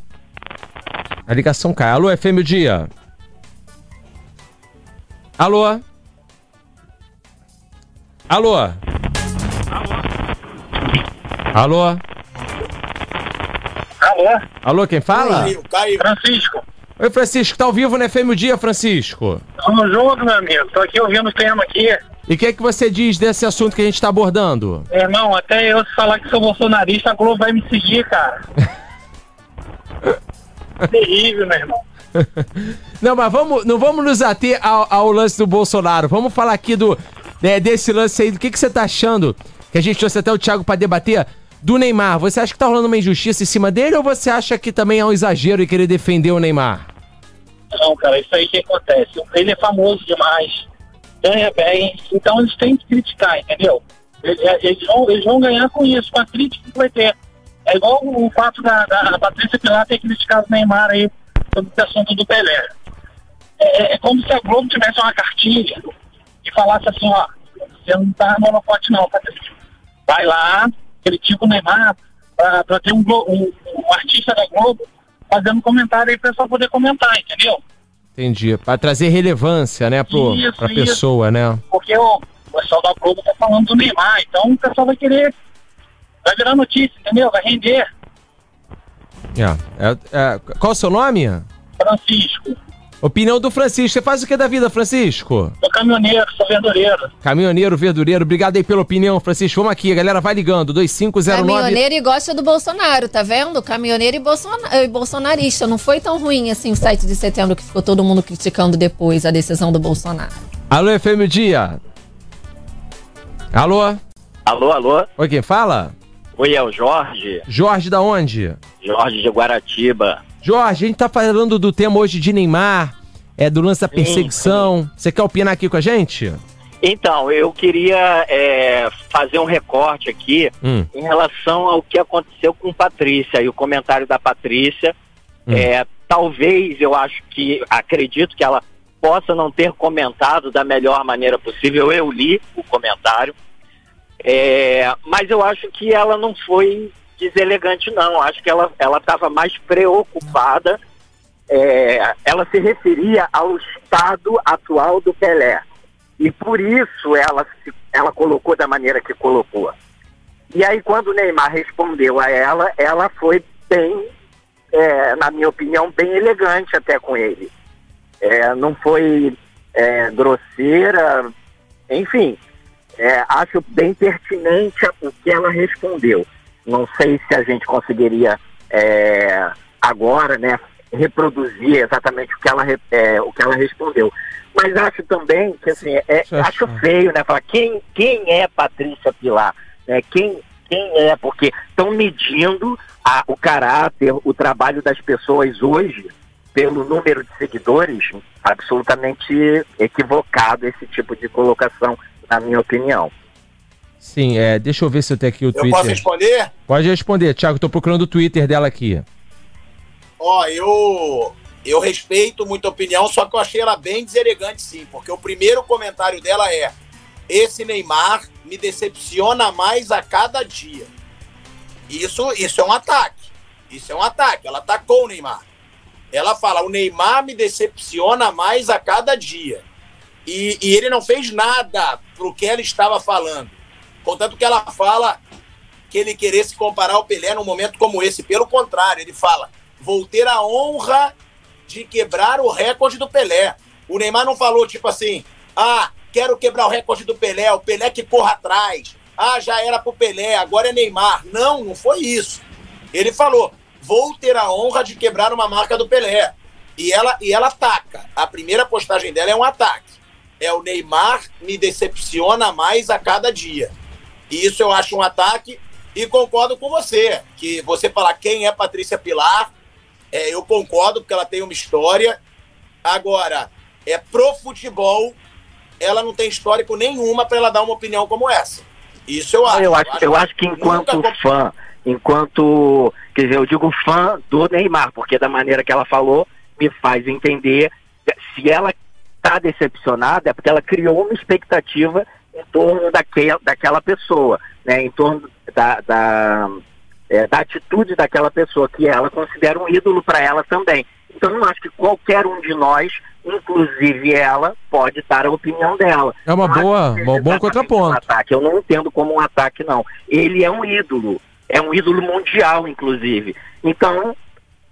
A ligação cai. Alô, FM Dia? Alô? Alô? Alô? Alô? Alô, quem fala? Caiu, caiu. Francisco. Oi, Francisco, tá ao vivo no FM Dia, Francisco? Tamo junto, meu amigo. Tô aqui ouvindo o tema aqui. E o que é que você diz desse assunto que a gente tá abordando? Irmão, até eu se falar que sou bolsonarista, a Globo vai me seguir, cara. Terrível, meu irmão. Não, mas vamos, não vamos nos ater ao, ao lance do Bolsonaro. Vamos falar aqui do né, desse lance aí. Do que, que você tá achando? Que a gente trouxe até o Thiago pra debater. Do Neymar. Você acha que tá rolando uma injustiça em cima dele ou você acha que também é um exagero em querer defender o Neymar? Não, cara, isso aí que acontece. Ele é famoso demais, ganha bem, então eles têm que criticar, entendeu? Eles, eles vão, eles vão ganhar com isso, com a crítica que vai ter. É igual o fato da, da Patrícia Pilar ter criticado o Neymar aí sobre esse assunto do Pelé. É, é como se a Globo tivesse uma cartilha e falasse assim, ó, você não tá no holofote não, Patrícia. Vai lá, critica o Neymar pra, pra ter um, um, um artista da Globo fazendo comentário aí pra pessoal poder comentar, entendeu? Entendi. Pra trazer relevância, né, pro, Isso, pra isso. pessoa, né? Porque o, o pessoal da Globo tá falando do Neymar, então o pessoal vai querer. Vai virar notícia, entendeu? Vai render. É. É, é, qual o seu nome? Francisco, Opinião do Francisco. Você faz o que da vida, Francisco? sou caminhoneiro, sou verdureiro. Caminhoneiro, verdureiro. Obrigado aí pela opinião, Francisco. Vamos aqui, a galera vai ligando. 2509. Caminhoneiro e gosta do Bolsonaro, tá vendo? Caminhoneiro e, bolsona- e bolsonarista. Não foi tão ruim assim o 7 de setembro que ficou todo mundo criticando depois a decisão do Bolsonaro. Alô, FM Dia. Alô? Alô, alô? Oi, quem fala? Oi, é o Jorge. Jorge da onde? Jorge de Guaratiba. Jorge, a gente tá falando do tema hoje de Neymar. é, do lance da perseguição. Você quer opinar aqui com a gente? Então, eu queria é, fazer um recorte aqui Hum. em relação ao que aconteceu com Patrícia e o comentário da Patrícia. Hum. É, talvez eu acho que, acredito que ela possa não ter comentado da melhor maneira possível. Eu li o comentário, É, mas eu acho que ela não foi deselegante, não. Acho que ela estava mais preocupada. É, ela se referia ao estado atual do Pelé. E por isso ela, se, ela colocou da maneira que colocou. E aí, quando o Neymar respondeu a ela, ela foi bem, é, na minha opinião, bem elegante até com ele. É, não foi é, grosseira, enfim, é, acho bem pertinente o que ela respondeu. Não sei se a gente conseguiria é, agora, né, reproduzir exatamente o que ela, é, o que ela respondeu. Mas acho também que assim, é, é acho feio, né? Falar quem, quem é Patrícia Pilar? Né? Quem, quem é? Porque estão medindo a- o caráter, o trabalho das pessoas hoje pelo número de seguidores, absolutamente equivocado esse tipo de colocação, na minha opinião. Sim, é, deixa eu ver se eu tenho aqui o Eu Twitter. posso responder? Pode responder, Thiago, tô procurando o Twitter dela aqui. Ó, eu eu respeito muito a opinião, só que eu achei ela bem deselegante, sim, porque o primeiro comentário dela é: esse Neymar me decepciona mais a cada dia. Isso, isso é um ataque. Isso é um ataque. Ela atacou o Neymar. Ela fala: o Neymar me decepciona mais a cada dia. E, e ele não fez nada pro que ela estava falando. Contanto que ela fala que ele querer se comparar ao Pelé num momento como esse. Pelo contrário, ele fala: vou ter a honra de quebrar o recorde do Pelé. O Neymar não falou tipo assim: ah, quero quebrar o recorde do Pelé, o Pelé que corra atrás. Ah, já era pro Pelé, agora é Neymar. Não, não foi isso. Ele falou: vou ter a honra de quebrar uma marca do Pelé. E ela, e ela ataca. A primeira postagem dela é um ataque. É o Neymar me decepciona mais a cada dia. E isso eu acho um ataque e concordo com você. Que você falar quem é Patrícia Pilar, é, eu concordo, porque ela tem uma história. Agora, é pro futebol, ela não tem histórico nenhuma para ela dar uma opinião como essa. Isso eu acho. Eu acho, eu acho que enquanto nunca- fã, enquanto, quer dizer, eu digo fã do Neymar, porque da maneira que ela falou, me faz entender se ela está decepcionada é porque ela criou uma expectativa em torno daquela, daquela pessoa, né, em torno da, da, é, da atitude daquela pessoa que ela considera um ídolo para ela também. Então eu acho que qualquer um de nós, inclusive ela, pode dar a opinião dela. É uma Não boa, seja um bom contraponto. um ataque. Eu não entendo como um ataque, não. Ele é um ídolo. É um ídolo mundial, inclusive. Então,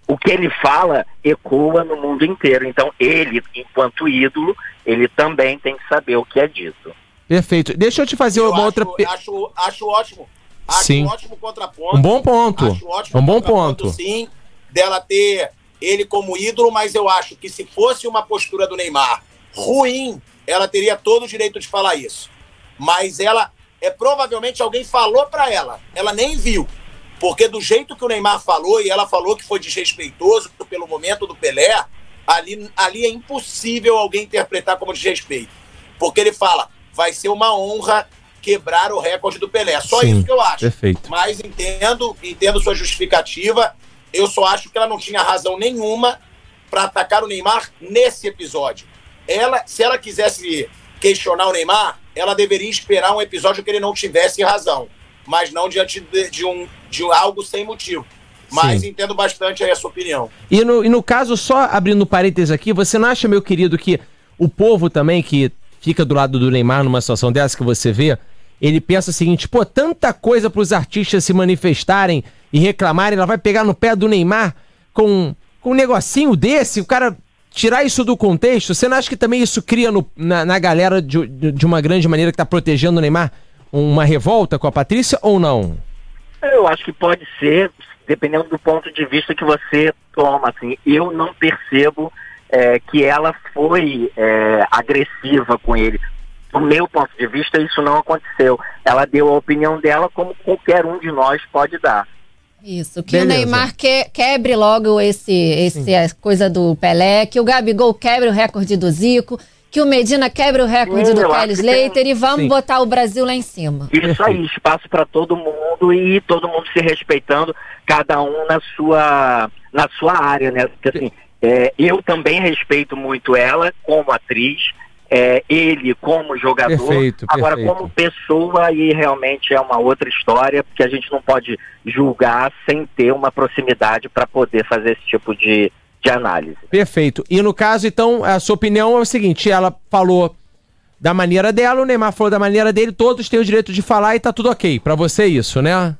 o que ele fala ecoa no mundo inteiro. Então, ele, enquanto ídolo, ele também tem que saber o que é dito. Perfeito. Deixa eu te fazer Eu uma acho, outra. acho, acho ótimo. Acho Sim. um ótimo contraponto. Um bom ponto. Acho ótimo É um bom ponto. Sim, dela ter ele como ídolo, mas eu acho que se fosse uma postura do Neymar ruim, ela teria todo o direito de falar isso. Mas ela, é provavelmente alguém falou pra ela, ela nem viu. Porque do jeito que o Neymar falou, e ela falou que foi desrespeitoso pelo momento do Pelé, ali, ali é impossível alguém interpretar como desrespeito. Porque ele fala, vai ser uma honra quebrar o recorde do Pelé. Só Sim, isso que eu acho. perfeito. Mas entendo, entendo sua justificativa. Eu só acho que ela não tinha razão nenhuma para atacar o Neymar nesse episódio. Ela, se ela quisesse questionar o Neymar, ela deveria esperar um episódio que ele não tivesse razão, mas não diante de, de um de algo sem motivo. Mas Sim. entendo bastante aí a sua opinião. E no, e no caso, só abrindo parênteses aqui, você não acha, meu querido, que o povo também que fica do lado do Neymar numa situação dessa que você vê, ele pensa o seguinte, pô, tanta coisa pros artistas se manifestarem e reclamarem, ela vai pegar no pé do Neymar com, com um negocinho desse, o cara tirar isso do contexto, você não acha que também isso cria no- na, na galera de, de uma grande maneira que tá protegendo o Neymar uma revolta com a Patrícia ou não? Eu acho que pode ser, dependendo do ponto de vista que você toma. Assim, eu não percebo é, que ela foi é, agressiva com ele. Do meu ponto de vista, isso não aconteceu. Ela deu a opinião dela como qualquer um de nós pode dar. Isso, que Beleza. o Neymar que- quebre logo esse, esse a coisa do Pelé, que o Gabigol quebre o recorde do Zico, que o Medina quebre o recorde Sim, do Kelly que tem- Slater e vamos Sim. botar o Brasil lá em cima. Isso aí, espaço para todo mundo e todo mundo se respeitando, cada um na sua, na sua área, né? Porque assim, é, eu também respeito muito ela como atriz, é, ele como jogador. Perfeito, Agora, perfeito. como pessoa, aí realmente é uma outra história, porque a gente não pode julgar sem ter uma proximidade para poder fazer esse tipo de, de análise. Perfeito. E no caso, então, a sua opinião é o seguinte: ela falou da maneira dela, o Neymar falou da maneira dele, todos têm o direito de falar e tá tudo ok. Pra você é isso, né?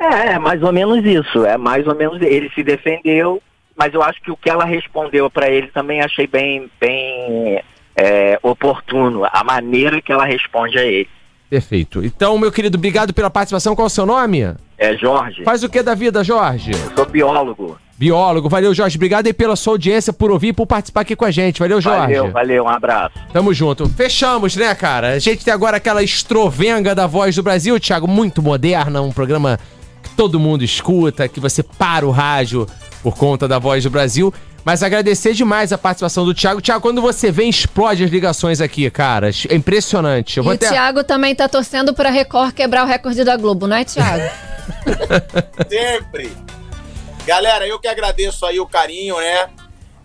É, é mais ou menos isso. É mais ou menos ele se defendeu, mas eu acho que o que ela respondeu para ele também achei bem, bem é, oportuno. A maneira que ela responde a ele. Perfeito. Então, meu querido, obrigado pela participação. Qual é o seu nome? É Jorge. Faz o que da vida, Jorge? Eu sou biólogo. Biólogo. Valeu, Jorge. Obrigado aí pela sua audiência, por ouvir e por participar aqui com a gente. Valeu, Jorge. Valeu, valeu, um abraço. Tamo junto. Fechamos, né, cara? A gente tem agora aquela estrovenga da voz do Brasil, Thiago, muito moderna, um programa que todo mundo escuta, que você para o rádio por conta da voz do Brasil. Mas agradecer demais a participação do Thiago. Thiago, quando você vem, explode as ligações aqui, cara. É impressionante. Eu E o. Thiago também tá torcendo pra Record quebrar o recorde da Globo, não é, Thiago? Sempre. Galera, eu que agradeço aí o carinho, né?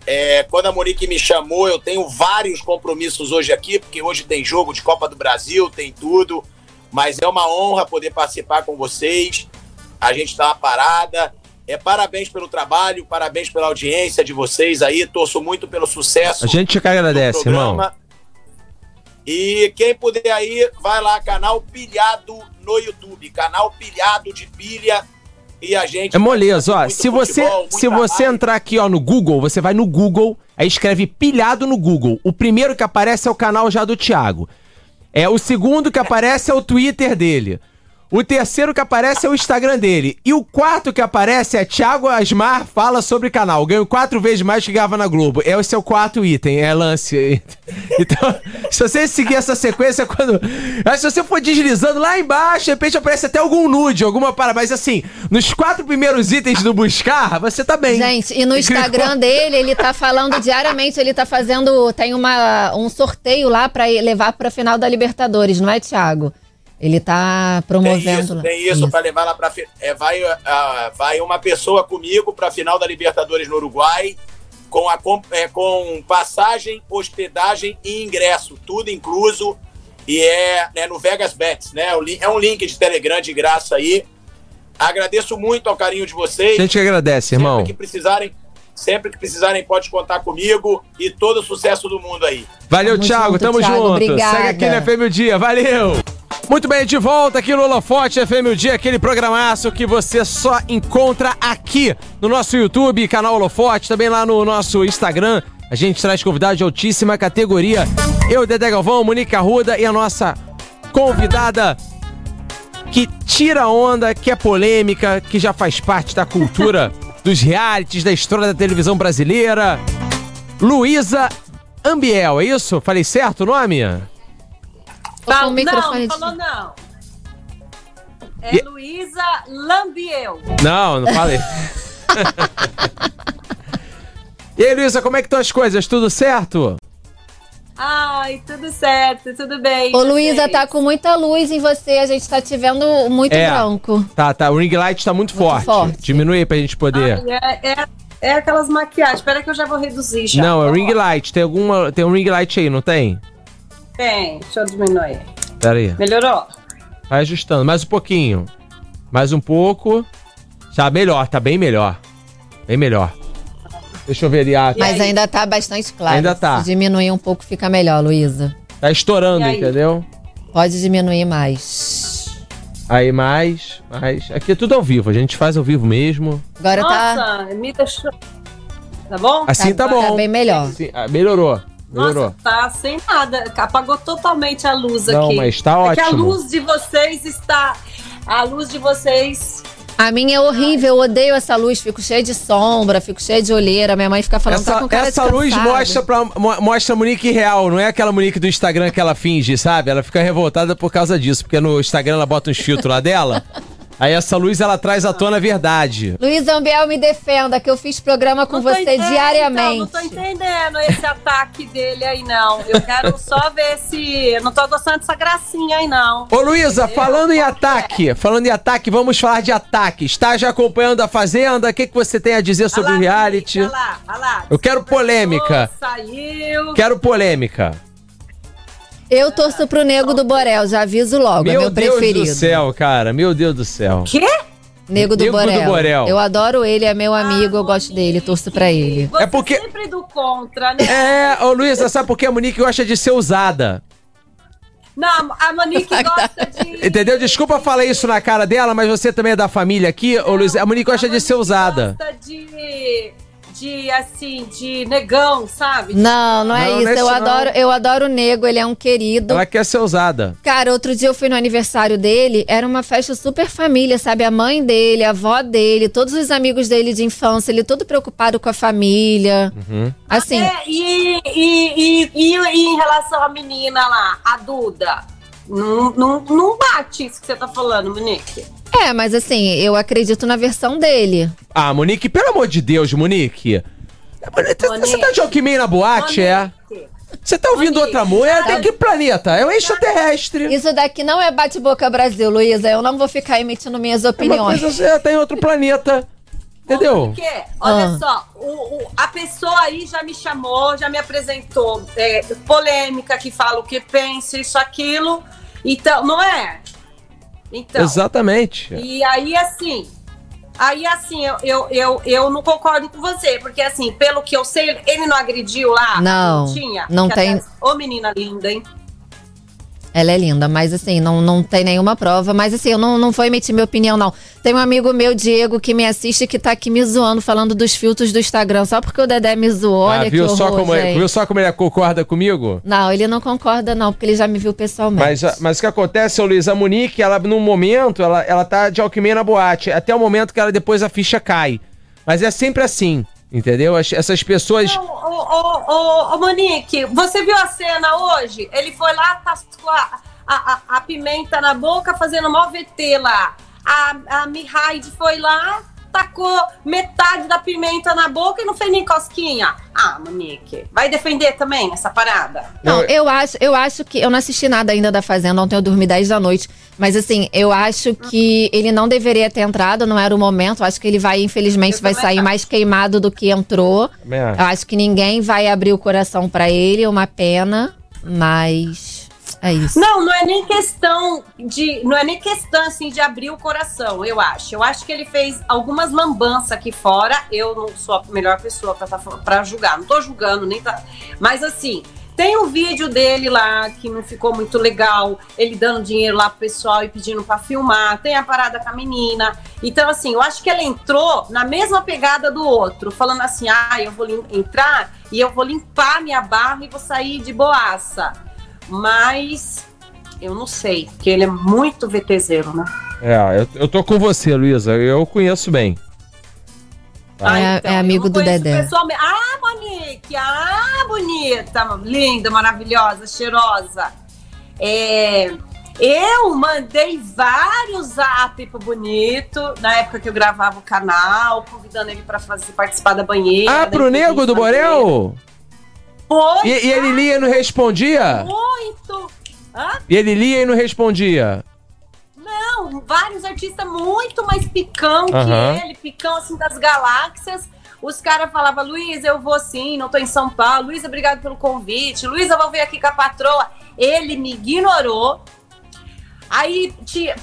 É, quando a Monique me chamou, eu tenho vários compromissos hoje aqui, porque hoje tem jogo de Copa do Brasil, tem tudo. Mas é uma honra poder participar com vocês. A gente tá uma parada. É, parabéns pelo trabalho, parabéns pela audiência de vocês aí. Torço muito pelo sucesso. A gente que agradece, irmão. E quem puder aí, vai lá, canal Pilhado no YouTube. Canal Pilhado de Pilha. E a gente. É moleza, ó. Se você, futebol, muita se você entrar aqui, ó, no Google, você vai no Google, aí escreve pilhado no Google. O primeiro que aparece é o canal já do Thiago. É, o segundo que aparece é o Twitter dele. O terceiro que aparece é o Instagram dele. E o quarto que aparece é Thiago Asmar fala sobre canal. Ganho quatro vezes mais que ganhava na Globo. É o quarto item, é lance. Então, se você seguir essa sequência, quando. Mas se você for deslizando lá embaixo, de repente aparece até algum nude, alguma para. Mas assim, nos quatro primeiros itens do buscar, você tá bem. Gente, e no Instagram dele, ele tá falando diariamente, ele tá fazendo. Tem uma, um sorteio lá pra ir levar pra final da Libertadores, não é, Thiago? Ele tá Tem promovendo isso, lá. tem isso, pra levar lá fi- É, vai, ah, vai uma pessoa comigo pra final da Libertadores no Uruguai, com, a, com, é, com passagem, hospedagem e ingresso, tudo incluso. E é né, no Vegas Bets, né? É um link de Telegram de graça aí. Agradeço muito ao carinho de vocês. A gente que agradece, irmão. Sempre que precisarem, sempre que precisarem, pode contar comigo e todo o sucesso do mundo aí. Valeu, Tamo Thiago. junto, tamo Thiago, junto. obrigada. Segue aqui no FM o Dia. Valeu. Muito bem, de volta aqui no Holofote FM o Dia, aquele programaço que você só encontra aqui no nosso YouTube, canal Holofote, também lá no nosso Instagram. A gente traz convidados de altíssima categoria. Eu, Dedé Galvão, Monique Arruda e a nossa convidada que tira onda, que é polêmica, que já faz parte da cultura dos realities, da história da televisão brasileira. Luísa Ambiel, é isso? Falei certo o nome? O Não, microfone não, de- falou não. É E- Luísa Lambiel. Não, não falei. e aí, Luísa, como é que estão as coisas? Tudo certo? Ai, tudo certo, tudo bem. Ô, Luísa, tá com muita luz em você, a gente tá te vendo muito É. branco. Tá, tá. O ring light tá muito, Muito forte. forte. Diminui pra gente poder. Ai, é, é, é aquelas maquiagens. Espera que eu já vou reduzir já. não, é ring light. Tem alguma. Tem um ring light aí, não tem? Tem, deixa eu diminuir. Pera aí. Melhorou? Vai ajustando. Mais um pouquinho. Mais um pouco. Já melhor, tá bem melhor. Bem melhor. Deixa eu ver ali. Ah, Mas ainda tá bastante claro. Ainda tá. Se diminuir um pouco, fica melhor, Luísa. tá estourando, entendeu? Pode diminuir mais. Aí mais, mais. Aqui é tudo ao vivo, a gente faz ao vivo mesmo. Agora tá, Nossa, me deixou. Tá bom? Assim tá, bom. tá bem melhor. Assim, ah, melhorou. Melhorou. Nossa, tá sem nada. Apagou totalmente a luz Não, aqui. mas tá É que a ótimo. luz de vocês está. A luz de vocês. A minha é horrível, eu odeio essa luz, fico cheia de sombra, fico cheia de olheira. Minha mãe fica falando, tá Essa, com cara essa de luz mostra, pra, mo- mostra a Monique real, não é aquela Monique do Instagram que ela finge, sabe? Ela fica revoltada por causa disso, porque no Instagram ela bota uns filtros lá dela. Aí essa luz, ela traz à tona a verdade. Luiz Ambiel, me defenda, que eu fiz programa com Não você ent- diariamente. Então, não tô entendendo esse ataque dele aí, não. Eu quero só ver se. Eu não tô gostando dessa gracinha aí, não. Ô Luísa, falando em ataque, falando em ataque, vamos falar de ataque. Está já acompanhando a Fazenda? O que, que você tem a dizer sobre o reality? Olha lá, olha lá. Eu quero polêmica. Saiu. Quero polêmica. Eu torço pro Nego do Borel, já aviso logo, é meu Deus preferido. do céu, cara. Meu Deus do céu. Quê? Nego do, Nego do Borel. Borel. Eu adoro ele, é meu amigo, eu gosto dele, torço pra ele. Você É porque- sempre do contra, né? É, ô Luísa, sabe por que a Monique gosta de ser usada? Não, a Monique gosta de. Entendeu? Desculpa falar isso na cara dela, mas você também é da família aqui, ô Luísa. A Monique gosta de ser usada. Gosta de. De, assim, de negão, sabe? Não, não é Não, isso. não é eu, isso, adoro, eu adoro o Nego, ele é um querido. Ela quer ser usada. Cara, outro dia eu fui no aniversário dele, era uma festa super família, sabe? A mãe dele, a avó dele, todos os amigos dele de infância, ele todo preocupado com a família. Uhum. Assim, É, e, e, e, e em relação à menina lá, a Duda? Não, não, não bate isso que você tá falando, Monique. É, mas assim, eu acredito na versão dele. Ah, Monique, pelo amor de Deus, Monique. Você tá de Alckmin na boate, é? Monique. Você tá ouvindo Monique. outra? É de que planeta? É um extraterrestre. Isso daqui não é bate-boca Brasil, Luísa. Eu não vou ficar emitindo minhas É opiniões. coisa, você tá em outro planeta. Entendeu? Porque, olha Ah. só, o, o- a pessoa aí já me chamou, já me apresentou é, polêmica, que fala o que pensa, isso, aquilo. Então, não é? Então, Exatamente. E aí, assim, aí assim, eu, eu, eu, eu não concordo com você, porque assim, pelo que eu sei, ele não agrediu lá? Não, tinha? não tem- Ô menina linda, hein? Ela é linda, mas assim, não, não tem nenhuma prova. Mas assim, eu não, não vou emitir minha opinião, não. Tem um amigo meu, Diego, que me assiste, que tá aqui me zoando, falando dos filtros do Instagram, só porque o Dedé me zoou. Ah, Olha viu, que só horror, como, é- viu só como ele concorda comigo? Não, ele não concorda, não, porque ele já me viu pessoalmente. Mas, mas o que acontece, Luiz, a Monique, ela, num momento, ela, ela tá de Alckmin na boate, até o momento que ela depois a ficha cai. Mas é sempre assim, entendeu? As- essas pessoas. Ô, ô, ô, ô, ô, Monique, você viu a cena hoje? Ele foi lá, tascou a, a, a- a pimenta na boca, fazendo mó VT lá. A, a Mihaide foi lá, tacou metade da pimenta na boca e não fez nem cosquinha. Ah, Monique, vai defender também essa parada? Não, Eu- eu acho, eu acho que. Eu não assisti nada ainda da Fazenda, ontem eu dormi 10 da noite. Mas assim, eu acho que ele não deveria ter entrado, não era o momento. Eu acho que ele vai, infelizmente, vai sair mais queimado do que entrou. Eu acho que ninguém vai abrir o coração pra ele, é uma pena, mas é isso. Não, não é nem questão de. Não é nem questão assim de abrir o coração, eu acho. Eu acho que ele fez algumas lambanças aqui fora. Eu não sou a melhor pessoa pra, tá, pra julgar. Não tô julgando, nem tá. Mas assim. Tem o vídeo dele lá que não ficou muito legal, ele dando dinheiro lá pro pessoal e pedindo pra filmar. Tem a parada com a menina. Então, assim, eu acho que ela entrou na mesma pegada do outro, falando assim: ah, eu vou entrar e eu vou limpar minha barra e vou sair de boaça. Mas eu não sei, porque ele é muito VTZero, né? É, eu, eu tô com você, Luísa. Eu conheço bem. É- é amigo eu não do Dedé. pessoalmente. Ah, Monique! Ah, bonita, linda, maravilhosa, cheirosa. É, eu mandei vários zap pro Bonito, na época que eu gravava o canal, convidando ele pra fazer, participar da banheira. Ah, pro Nego do. Borel? Foi E, e ele lia e não respondia? muito. Hã? E ele lia e não respondia? Não, vários artistas muito mais picão Aham. que ele, picão assim das galáxias. Os caras falavam, Luiz, eu vou sim, não tô em São Paulo. Luiz, obrigado pelo convite. Luiz, eu vou vir aqui com a patroa. Ele me ignorou. Aí tinha,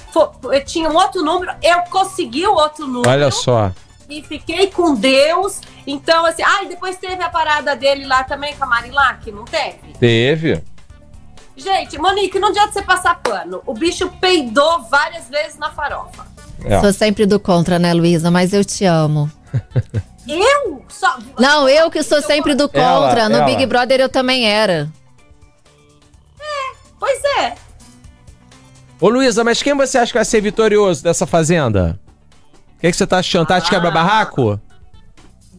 tinha um outro número, eu consegui o outro número Olha só. e fiquei com Deus. Então, assim, ah, e depois teve a parada dele lá também com a Marilac, não teve? Teve. Gente, Monique, não adianta você passar pano. O bicho peidou várias vezes na farofa. É. Sou sempre do contra, né, Luísa? Mas eu te amo. Eu só. Não, eu que sou sempre do contra. Ela, no ela. Big Brother eu também era. Pois é. Ô, Luísa, mas quem você acha que vai ser vitorioso dessa fazenda? O que, que você tá achando? Tá de quebra-barraco?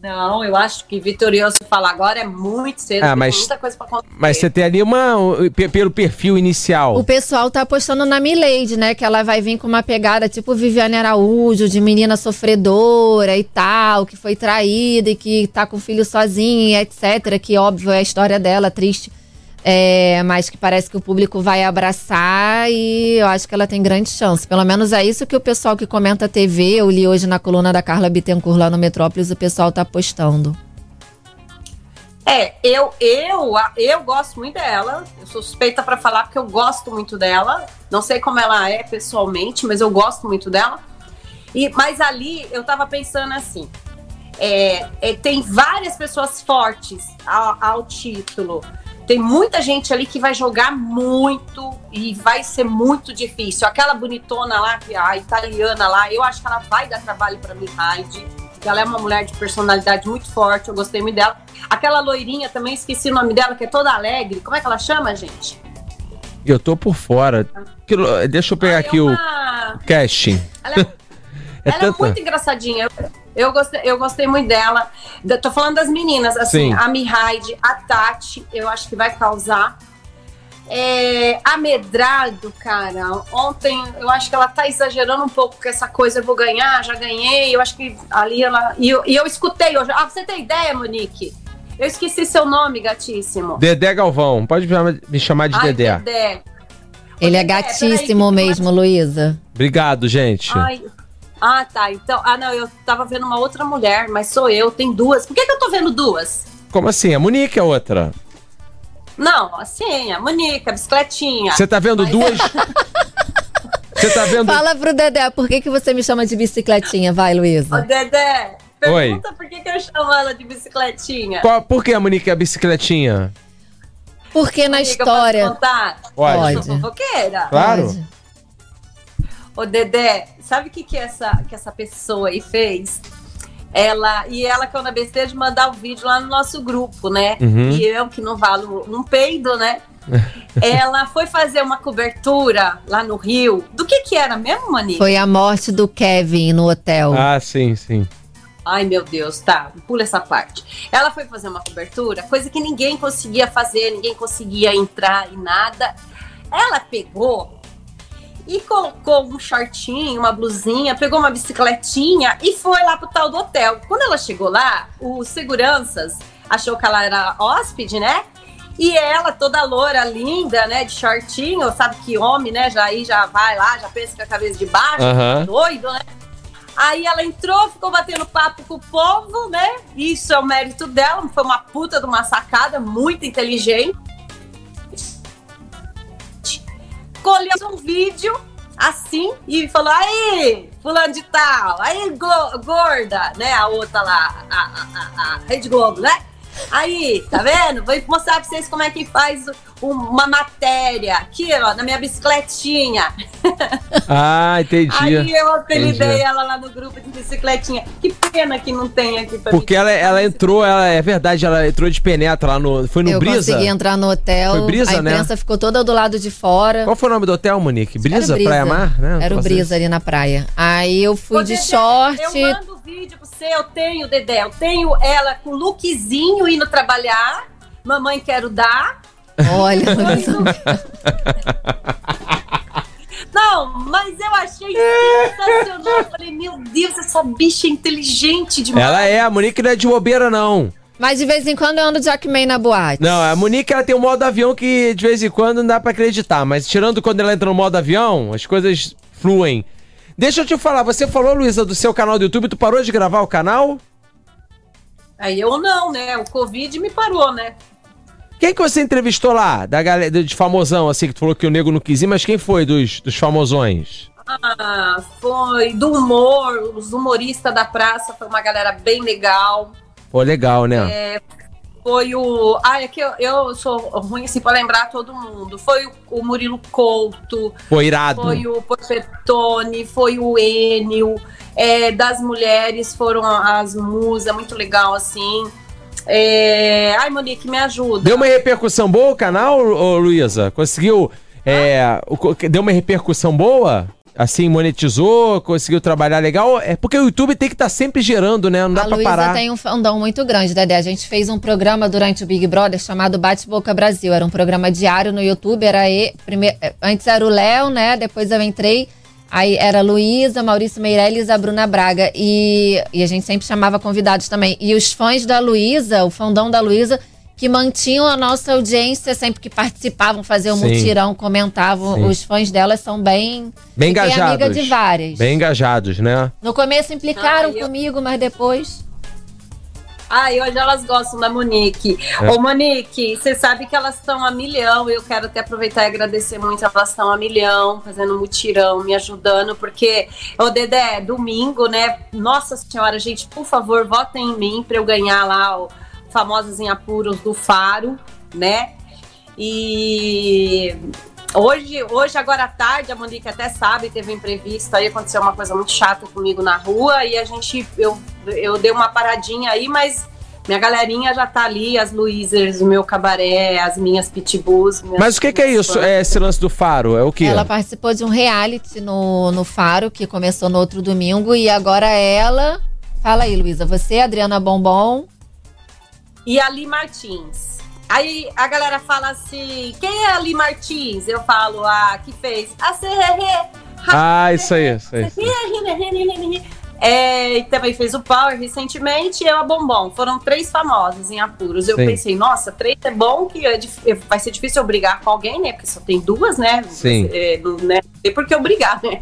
Não, eu acho que vitorioso falar agora é muito cedo. Ah, tem mas- muita coisa pra contar. Mas você tem ali uma. pe- Pelo perfil inicial. O pessoal tá apostando na Milady, né? Que ela vai vir com uma pegada tipo Viviane Araújo, de menina sofredora e tal, que foi traída e que tá com o filho sozinha, e etc. Que óbvio é a história dela, triste. É, mas que parece que o público vai abraçar e eu acho que ela tem grande chance. Pelo menos é isso que o pessoal que comenta a TV, eu li hoje na coluna da Carla Bittencourt lá no Metrópolis, o pessoal tá apostando. É, eu, eu, eu gosto muito dela. Eu sou suspeita pra falar porque eu gosto muito dela. Não sei como ela é pessoalmente, mas eu gosto muito dela. E, mas ali eu tava pensando assim: é, é, tem várias pessoas fortes ao, ao título. Tem muita gente ali que vai jogar muito e vai ser muito difícil. Aquela bonitona lá, que a italiana lá, eu acho que ela vai dar trabalho para Mihaide. porque Ela é uma mulher de personalidade muito forte, eu gostei muito dela. Aquela loirinha também, esqueci o nome dela, que é toda alegre. Como é que ela chama, gente? Eu tô por fora. Deixa eu pegar Ah, aqui é o uma- casting. Ela é, É ela é muito engraçadinha. Eu, gostei, eu gostei muito dela. Da- Tô falando das meninas, assim, Sim. a Mihaide, a Tati, eu acho que vai causar. É, a Medrado, cara, ontem eu acho que ela tá exagerando um pouco com essa coisa, eu vou ganhar, já ganhei. Eu acho que ali ela. E eu, e eu escutei hoje. Ah, você tem ideia, Monique? Eu esqueci seu nome, gatíssimo. Dedé Galvão. Pode me chamar- de Ai, Dedé. Dedé. Ele é gatíssimo que- mesmo, Luísa. Obrigado, gente. Ai. Ah, tá. Então, ah, não, eu tava vendo uma outra mulher, mas sou eu, tem duas. Por que, que eu tô vendo duas? Como assim? A Monique é outra. Não, assim, a Monica, a bicicletinha. Você tá vendo Mas- duas. Você tá vendo. Fala pro Dedé, por que, que você me chama de bicicletinha? Vai, Ô, Luísa. Dedé, Oi. pergunta por que, que eu chamo ela de bicicletinha. Qual- por que a Monique é a bicicletinha? Porque na Amiga, história. Posso contar? Pode. Eu sou fofoqueira. Claro. Pode. Ô, Dedé, sabe o que, que, essa, que essa pessoa aí fez? Ela, e ela que é uma besteira de mandar o vídeo lá no nosso grupo, né? Uhum. E eu que não valo um peido, né? ela foi fazer uma cobertura lá no Rio. Do que que era mesmo, Mani? Foi a morte do Kevin no hotel. Ah, sim, sim. Ai, meu Deus, tá, pula essa parte. Ela foi fazer uma cobertura, coisa que ninguém conseguia fazer, ninguém conseguia entrar e nada. Ela pegou e colocou um shortinho, uma blusinha, pegou uma bicicletinha e foi lá pro tal do hotel. Quando ela chegou lá, os seguranças achou que ela era hóspede, né? E ela, toda loura, linda, né, de shortinho, sabe que homem, né, já aí já vai lá, já pensa com a cabeça de baixo, Aham. doido, né? Aí ela entrou, ficou batendo papo com o povo, né? Isso é o mérito dela, foi uma puta de uma sacada, muito inteligente. Colheu um vídeo assim e falou: aí, fulano de tal, aí, go- gorda, né? A outra lá, a, a, a, a Rede Globo, né? Aí, tá vendo? Vou mostrar pra vocês como é que faz um- uma matéria. Aqui, ó, na minha bicicletinha. Ah, entendi. Aí eu apelidei Entendi. ela lá no grupo de bicicletinha. Que pena que não tem aqui pra Porque mim. ela, ela entrou, ela, é verdade, ela entrou de penetra lá no. Foi no eu Brisa? consegui entrar no hotel. Foi Brisa, a né? imprensa ficou toda do lado de fora. Qual foi o nome do hotel, Monique? Brisa? O Praia Mar? Né? Era o Brisa ali na praia. Aí eu fui Ô, de short. Eu mando vídeo pra você, eu tenho, Dedé. Eu tenho ela com lookzinho indo trabalhar. Mamãe, quero dar. Olha, Não, mas eu achei sensacional. Eu falei, meu Deus, essa bicha é inteligente demais. Ela é, a Monique não é de bobeira, não. mas de vez em quando eu ando de Jackman na boate. Não, a Monique ela tem um modo avião que de vez em quando não dá pra acreditar, mas tirando quando ela entra no modo avião, as coisas fluem. Deixa eu te falar, você falou, Luísa, do seu canal do YouTube, tu parou de gravar o canal? Aí eu não, né? O Covid me parou, né? Quem que você entrevistou lá, da galera de famosão, assim, que tu falou que o nego não quis ir, mas quem foi dos, dos famosões? Ah, foi do humor, os humoristas da praça, foi uma galera bem legal. Pô, legal, né? É, foi o. Ah, é que eu, eu sou ruim assim pra lembrar todo mundo. Foi o, o Murilo Couto, Pô, irado. foi o Porpetone, foi o Enio. É, das mulheres foram as musas, muito legal assim. É, Ai, Monique, me ajuda. Deu uma repercussão boa o canal, ô, Luísa? Conseguiu. É, o co- deu uma repercussão boa? Assim, monetizou, conseguiu trabalhar legal? É porque o YouTube tem que estar sempre gerando, né? Não dá a pra Luísa parar. tem um fandom muito grande, Dedé. A gente fez um programa durante o Big Brother chamado Bate Boca Brasil. Era um programa diário no YouTube. Era e, prime... Antes era o Léo, né? Depois eu entrei. Aí era a Luísa, Maurício Meirelles a Bruna Braga. E, e a gente sempre chamava convidados também. E os fãs da Luísa, o fandom da Luísa, que mantinham a nossa audiência sempre que participavam, faziam um Sim. mutirão, comentavam. Sim. Os fãs delas são bem. Bem engajados. amiga de várias. Bem engajados, né? No começo implicaram Ai, eu- comigo, mas depois. Ah, e hoje elas gostam da Monique. É. Ô, Monique, você sabe que elas estão a milhão. Eu quero até aproveitar e agradecer muito. Elas estão a milhão, fazendo mutirão, me ajudando, porque, ô, Dedé, domingo, né? Nossa Senhora, gente, por favor, votem em mim para eu ganhar lá o Famosas em Apuros do Faro, né? E hoje, hoje, agora à tarde, a Monique até sabe, teve um imprevisto aí, aconteceu uma coisa muito chata comigo na rua e a gente, eu, eu dei uma paradinha aí, mas minha galerinha já tá ali, as Luizers, o meu cabaré, as minhas pitbulls. minhas- Mas o que, que é isso? É esse lance do faro? É o quê? Ela participou de um reality no, no Faro, que começou no outro domingo, e agora ela. Fala aí, Luísa. Você, Adriana Bombom. E a Li Martins. Aí a galera fala assim: quem é a Li Martins? Eu falo, a que fez. A Serrerê. Ah, isso aí, isso aí. É, e também fez o Power recentemente e eu a Bombom. Foram três famosos em apuros. Eu Sim. pensei, nossa, três é bom que é é- vai ser difícil eu brigar com alguém, né? Porque só tem duas, né? Sim. É, né? Tem por que eu brigar, né?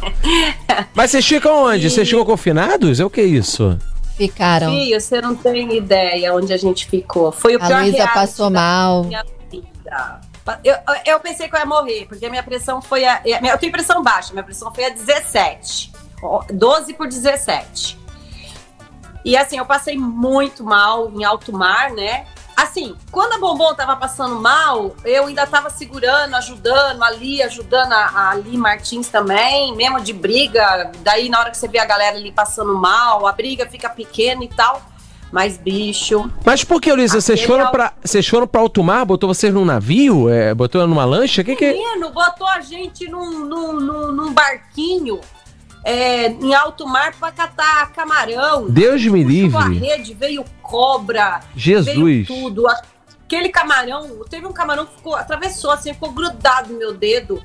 Mas vocês ficam onde? E- Vocês ficam confinados? É o que é isso? Ficaram. Filho, você não tem ideia onde a gente ficou. Foi o A pior Luísa passou mal. minha vida. Eu, eu pensei que eu ia morrer, porque a minha pressão foi a. Eu tenho pressão baixa, minha pressão foi a 17. Ó, 12 por 17. E assim, eu passei muito mal em alto mar, né? Assim, quando a Bombom tava passando mal, eu ainda tava segurando, ajudando ali, ajudando a, a Ali Martins também, mesmo de briga. Daí, na hora que você vê a galera ali passando mal, a briga fica pequena e tal. Mas, bicho, Mas por que, Luísa? Vocês foram, é pra, vocês foram pra alto mar? Botou vocês num navio? É, botou numa lancha? Que que é? Menino, botou a gente num, num, num, num barquinho é, em alto mar pra catar camarão. Deus me Puxou a livre. rede, veio cobra, Jesus. veio tudo. Aquele camarão, teve um camarão que ficou, atravessou assim, ficou grudado no meu dedo.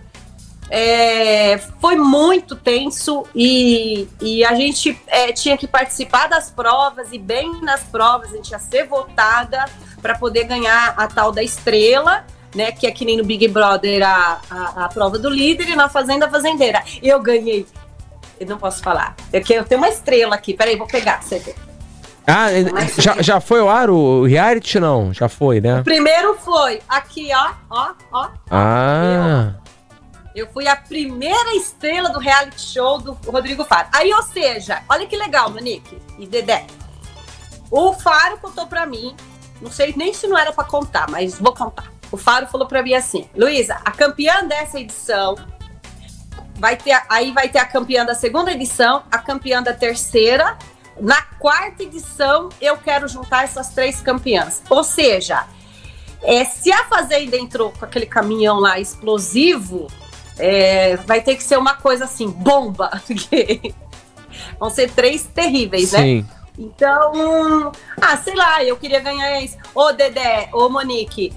É, foi muito tenso e, e a gente é, tinha que participar das provas e bem nas provas a gente ia ser votada para poder ganhar a tal da estrela, né? Que é que nem no Big Brother a, a, a prova do líder e na Fazenda Fazendeira. Eu ganhei. Eu não posso falar. Eu, que- eu tenho uma estrela aqui. Peraí, vou pegar. pra Você ver. Ah, é- já, já foi ao ar o reality? Não, já foi, né? Primeiro foi aqui, ó, ó, ó. Ah, Eu fui a primeira estrela do reality show do Rodrigo Faro. Aí, ou seja, olha que legal, Monique e Dedé. O Faro contou pra mim, não sei nem se não era pra contar, mas vou contar. O Faro falou pra mim assim: Luísa, a campeã dessa edição vai ter, aí vai ter a campeã da segunda edição, a campeã da terceira. Na quarta edição, eu quero juntar essas três campeãs. Ou seja, é, se a Fazenda entrou com aquele caminhão lá explosivo, é, vai ter que ser uma coisa assim, bomba. porque Vão ser três terríveis, né? sim. Então, ah, sei lá, eu queria ganhar isso. Ô, Dedé, ô, Monique,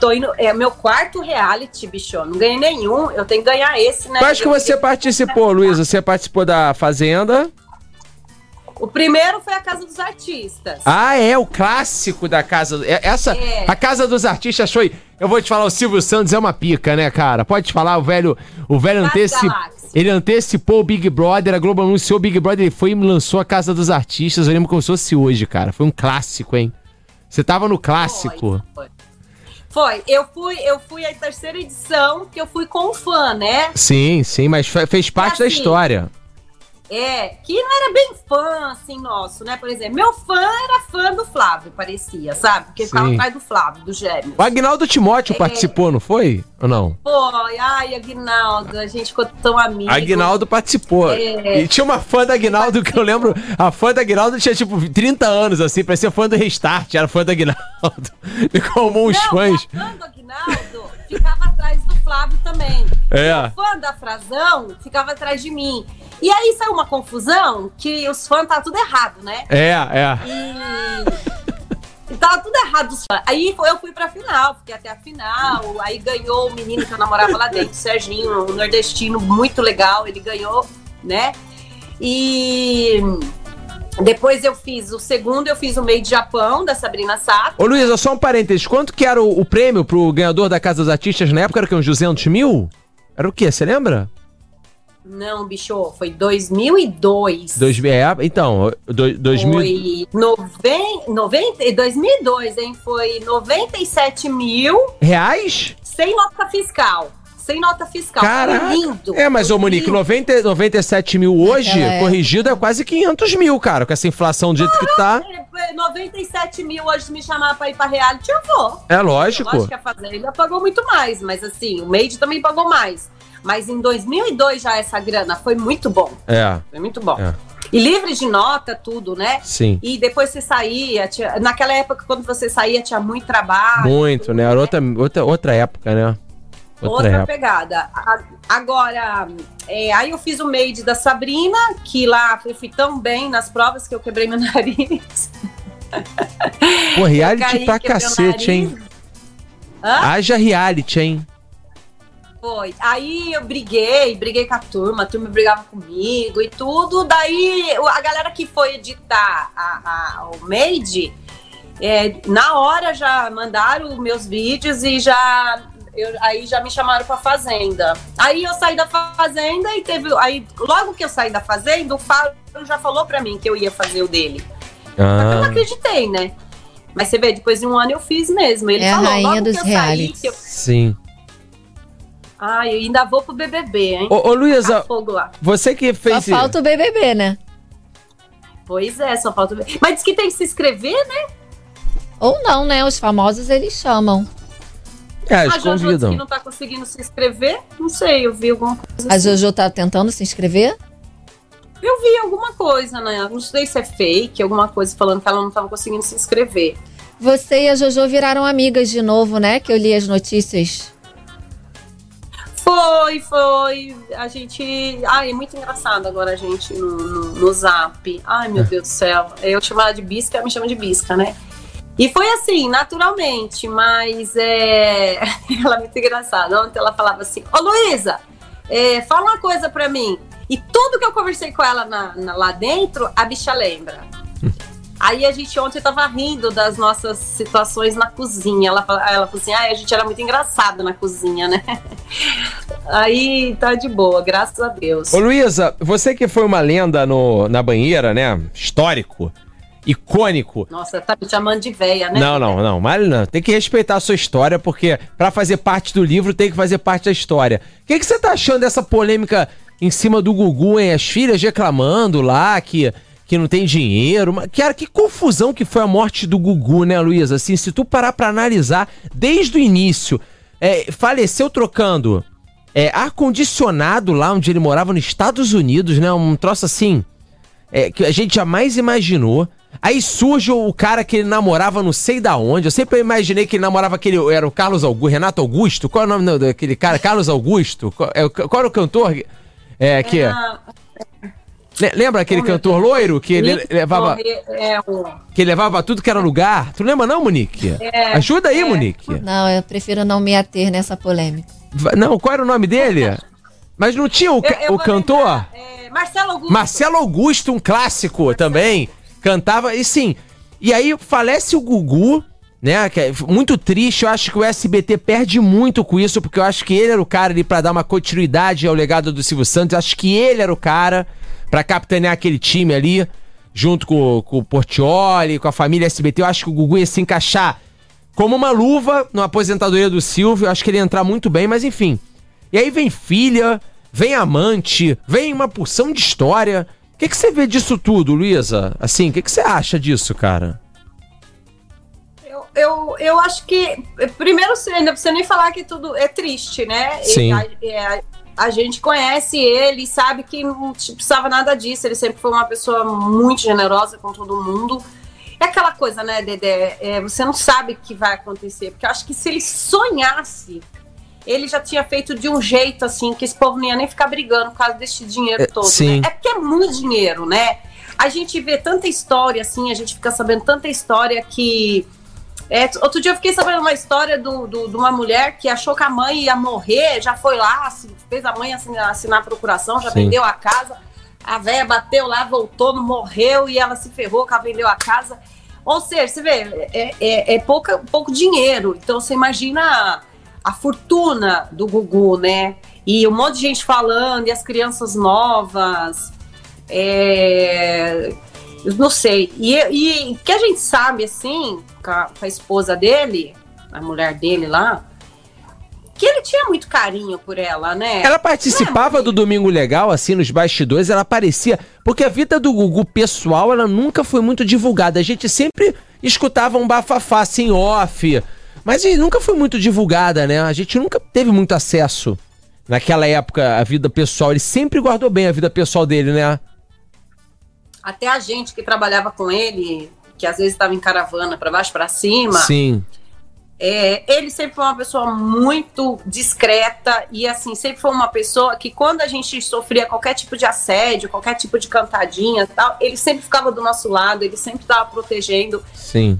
tô indo, é meu quarto reality, bicho. Não ganhei nenhum, eu tenho que ganhar esse, né? Quais que você participou, Luísa? Você participou da Fazenda? O primeiro foi a Casa dos Artistas. Ah, é, o clássico da Casa... é- Essa, É. a Casa dos Artistas foi... Eu vou te falar, o Silvio Santos é uma pica, né, cara? Pode te falar, o velho... O velho antecipou... Ele antecipou o Big Brother, a Globo anunciou o Big Brother, ele foi e lançou a Casa dos Artistas. Eu lembro como se fosse hoje, cara. Foi um clássico, hein? Você tava no clássico. Foi, foi. Foi, eu fui, eu fui a terceira edição, que eu fui com o fã, né? Sim, sim, mas fe- fez parte da assim, história. É, que não era bem fã, assim, nosso, né? Por exemplo, meu fã era fã do Flávio, parecia, sabe? Porque ficava atrás do Flávio, do Gêmeos. O Agnaldo Timóteo É. participou, não foi? Ou não? Foi, ai, Aguinaldo, a gente ficou tão amigo. Aguinaldo participou. É. E tinha uma fã da Aguinaldo que eu lembro. A fã da Aguinaldo tinha tipo 30 anos, assim, parecia fã do Restart, era fã da Aguinaldo. E como uns Não, fãs. a fã do Aguinaldo ficava atrás do Flávio também. É. O fã da Frazão ficava atrás de mim. E aí saiu uma confusão que os fãs tá tudo errado, né? É, é. E. e Tava tudo errado os fãs. Aí eu fui pra final, fiquei até a final. Aí ganhou o menino que eu namorava lá dentro, o Serginho, um nordestino muito legal. Ele ganhou, né? E depois eu fiz o segundo, eu fiz o meio de Japão, da Sabrina Sato. Ô Luísa, só um parênteses. Quanto que era o, o prêmio pro ganhador da Casa dos Artistas na época? Era o quê? Uns 200 mil? Era o quê? Você lembra? Não, bicho, foi 2002. Dois, é, então, do, 2000... Foi noven, 90, 2002, hein? Foi 97 mil Reais? sem nota fiscal. Sem nota fiscal. Caraca. Foi lindo. É, mas ô Monique, lindo. 90, 97 mil hoje, época. corrigido, é quase 500 mil, cara. Com essa inflação do jeito que tá. É, 97 mil hoje se me chamar pra ir pra reality, eu vou. É Eu lógico. acho que a Fazenda pagou muito mais, mas assim, o Made também pagou mais. Mas em 2002 já essa grana foi muito bom. É, Foi muito bom. É. E livre de nota, tudo, né? sim. E depois você saía, tinha- naquela época, quando você saía, tinha muito trabalho. Muito, né? Era outra, outra, outra época, né? Outra, pegada. A- Agora, é, aí eu fiz o made da Sabrina, que lá eu fui tão bem nas provas que eu quebrei meu nariz. Pô, reality caí, pra cacete, hein? Hã? Haja reality, hein? Foi. Aí eu briguei, briguei com a turma, a turma brigava comigo e tudo. Daí a galera que foi editar a, a- o Made, é, na hora já mandaram meus vídeos e já. Eu- aí já me chamaram pra fazenda. Aí eu saí da fazenda e teve. Aí, logo que eu saí da fazenda, o Fábio já falou pra mim que eu ia fazer o dele. Só que eu não Ah, acreditei, né? Mas você vê, depois de um ano eu fiz mesmo. Ele É a falou, rainha logo dos que eu saí, realities. que eu... sim. Ai, eu ainda vou pro BBB, hein? Ô, ô Tá Luísa, lá. você que Só fez. falta o BBB, né? Pois é, só falta ver. Mas diz que tem que se inscrever, né? Ou não, né? Os famosos eles chamam. É, a Jojo disse que não tá conseguindo se inscrever. Não sei, eu vi alguma coisa. A assim. Jojo tá tentando se inscrever? Eu vi alguma coisa, né? Não sei se é fake, alguma coisa falando que ela não tava conseguindo se inscrever. Você e a Jojo viraram amigas de novo, né? Que eu li as notícias. Foi, foi. A gente. Ai, é muito engraçado agora a gente no, no, no zap. Ai, meu Deus do céu. Eu chamo ela de bisca, ela me chama de bisca, né? E foi assim, naturalmente, mas é. ela é muito engraçada. Ontem ela falava assim: Ô Luísa, é, fala uma coisa pra mim. E tudo que eu conversei com ela na- na- lá dentro, a bicha lembra. Aí a gente ontem tava rindo das nossas situações na cozinha. Ela, ela falou assim: ah, a gente era muito engraçada na cozinha, né? Aí tá de boa, graças a Deus. Ô Luísa, você que foi uma lenda no, na banheira, né? Histórico, icônico. Nossa, tá me chamando de véia, né? Não, não, não. Mas não. Tem que respeitar a sua história, porque pra fazer parte do livro tem que fazer parte da história. O que, que você tá achando dessa polêmica em cima do Gugu, hein? As filhas reclamando lá que, que não tem dinheiro. Cara, que confusão que foi a morte do Gugu, né, Luísa? Assim, se tu parar pra analisar desde o início, é, faleceu trocando é, ar-condicionado lá onde ele morava nos Estados Unidos, né? Um troço assim é, que a gente jamais imaginou. Aí surge o cara que ele namorava não sei da onde. Eu sempre imaginei que ele namorava aquele. Era o Carlos Augusto, Renato Augusto? Qual é o nome daquele cara? Carlos Augusto? Qual, é, o- qual era o cantor? É, que. Le- Lembra aquele cantor loiro que ele Nick levava, Corre- É, o- que ele levava tudo que era lugar? Tu lembra, não, Monique? É, Ajuda aí, é. Monique. Não, eu prefiro não me ater nessa polêmica. Não, qual era o nome dele? Mas não tinha o, eu- eu o cantor? é, Marcelo Augusto. Marcelo Augusto, um clássico também, cantava, e sim, e aí falece o Gugu, né, é muito triste, eu acho que o SBT perde muito com isso, porque eu acho que ele era o cara ali pra dar uma continuidade ao legado do Silvio Santos, eu acho que ele era o cara pra capitanear aquele time ali, junto com, com o Portioli, com a família SBT, eu acho que o Gugu ia se encaixar como uma luva na aposentadoria do Silvio, eu acho que ele ia entrar muito bem, mas enfim. E aí vem filha, vem amante, vem uma porção de história. O que, que você vê disso tudo, Luísa? Assim, o que, que você acha disso, cara? Eu, eu, eu acho que. Primeiro, você ainda precisa nem falar que tudo é triste, né? Sim. E a, é, a gente conhece ele, sabe que não precisava nada disso. Ele sempre foi uma pessoa muito generosa com todo mundo. É aquela coisa, né, Dedé? É, você não sabe o que vai acontecer. Porque eu acho que se ele sonhasse ele já tinha feito de um jeito assim que esse povo não ia nem ficar brigando por causa desse dinheiro É, todo. sim. Né? É porque é muito dinheiro, né? A gente vê tanta história assim, a gente fica sabendo tanta história que. É, outro dia eu fiquei sabendo uma história do, do- de uma mulher que achou que a mãe ia morrer, já foi lá, assi- fez a mãe assinar, assinar a procuração, já Sim. vendeu a casa. A véia bateu lá, voltou, não morreu e ela se ferrou, que ela vendeu a casa. Ou seja, você vê, é, é, é pouca, pouco dinheiro. Então você imagina a fortuna do Gugu, né? E um monte de gente falando, e as crianças novas. É, eu não sei. E, e que a gente sabe, assim, com a, com a esposa dele, a mulher dele lá, que ele tinha muito carinho por ela, né? Ela participava do Domingo Legal, assim, nos bastidores, ela aparecia. Porque a vida do Gugu pessoal, ela nunca foi muito divulgada. A gente sempre escutava um bafafá, assim, off. Mas nunca foi muito divulgada, né? A gente nunca teve muito acesso. Naquela época, a vida pessoal. Ele sempre guardou bem a vida pessoal dele, né? Até a gente que trabalhava com ele, que às vezes estava em caravana para baixo para cima, Sim. é, ele sempre foi uma pessoa muito discreta e assim sempre foi uma pessoa que quando a gente sofria qualquer tipo de assédio, qualquer tipo de cantadinha, tal, ele sempre ficava do nosso lado, ele sempre estava protegendo. Sim.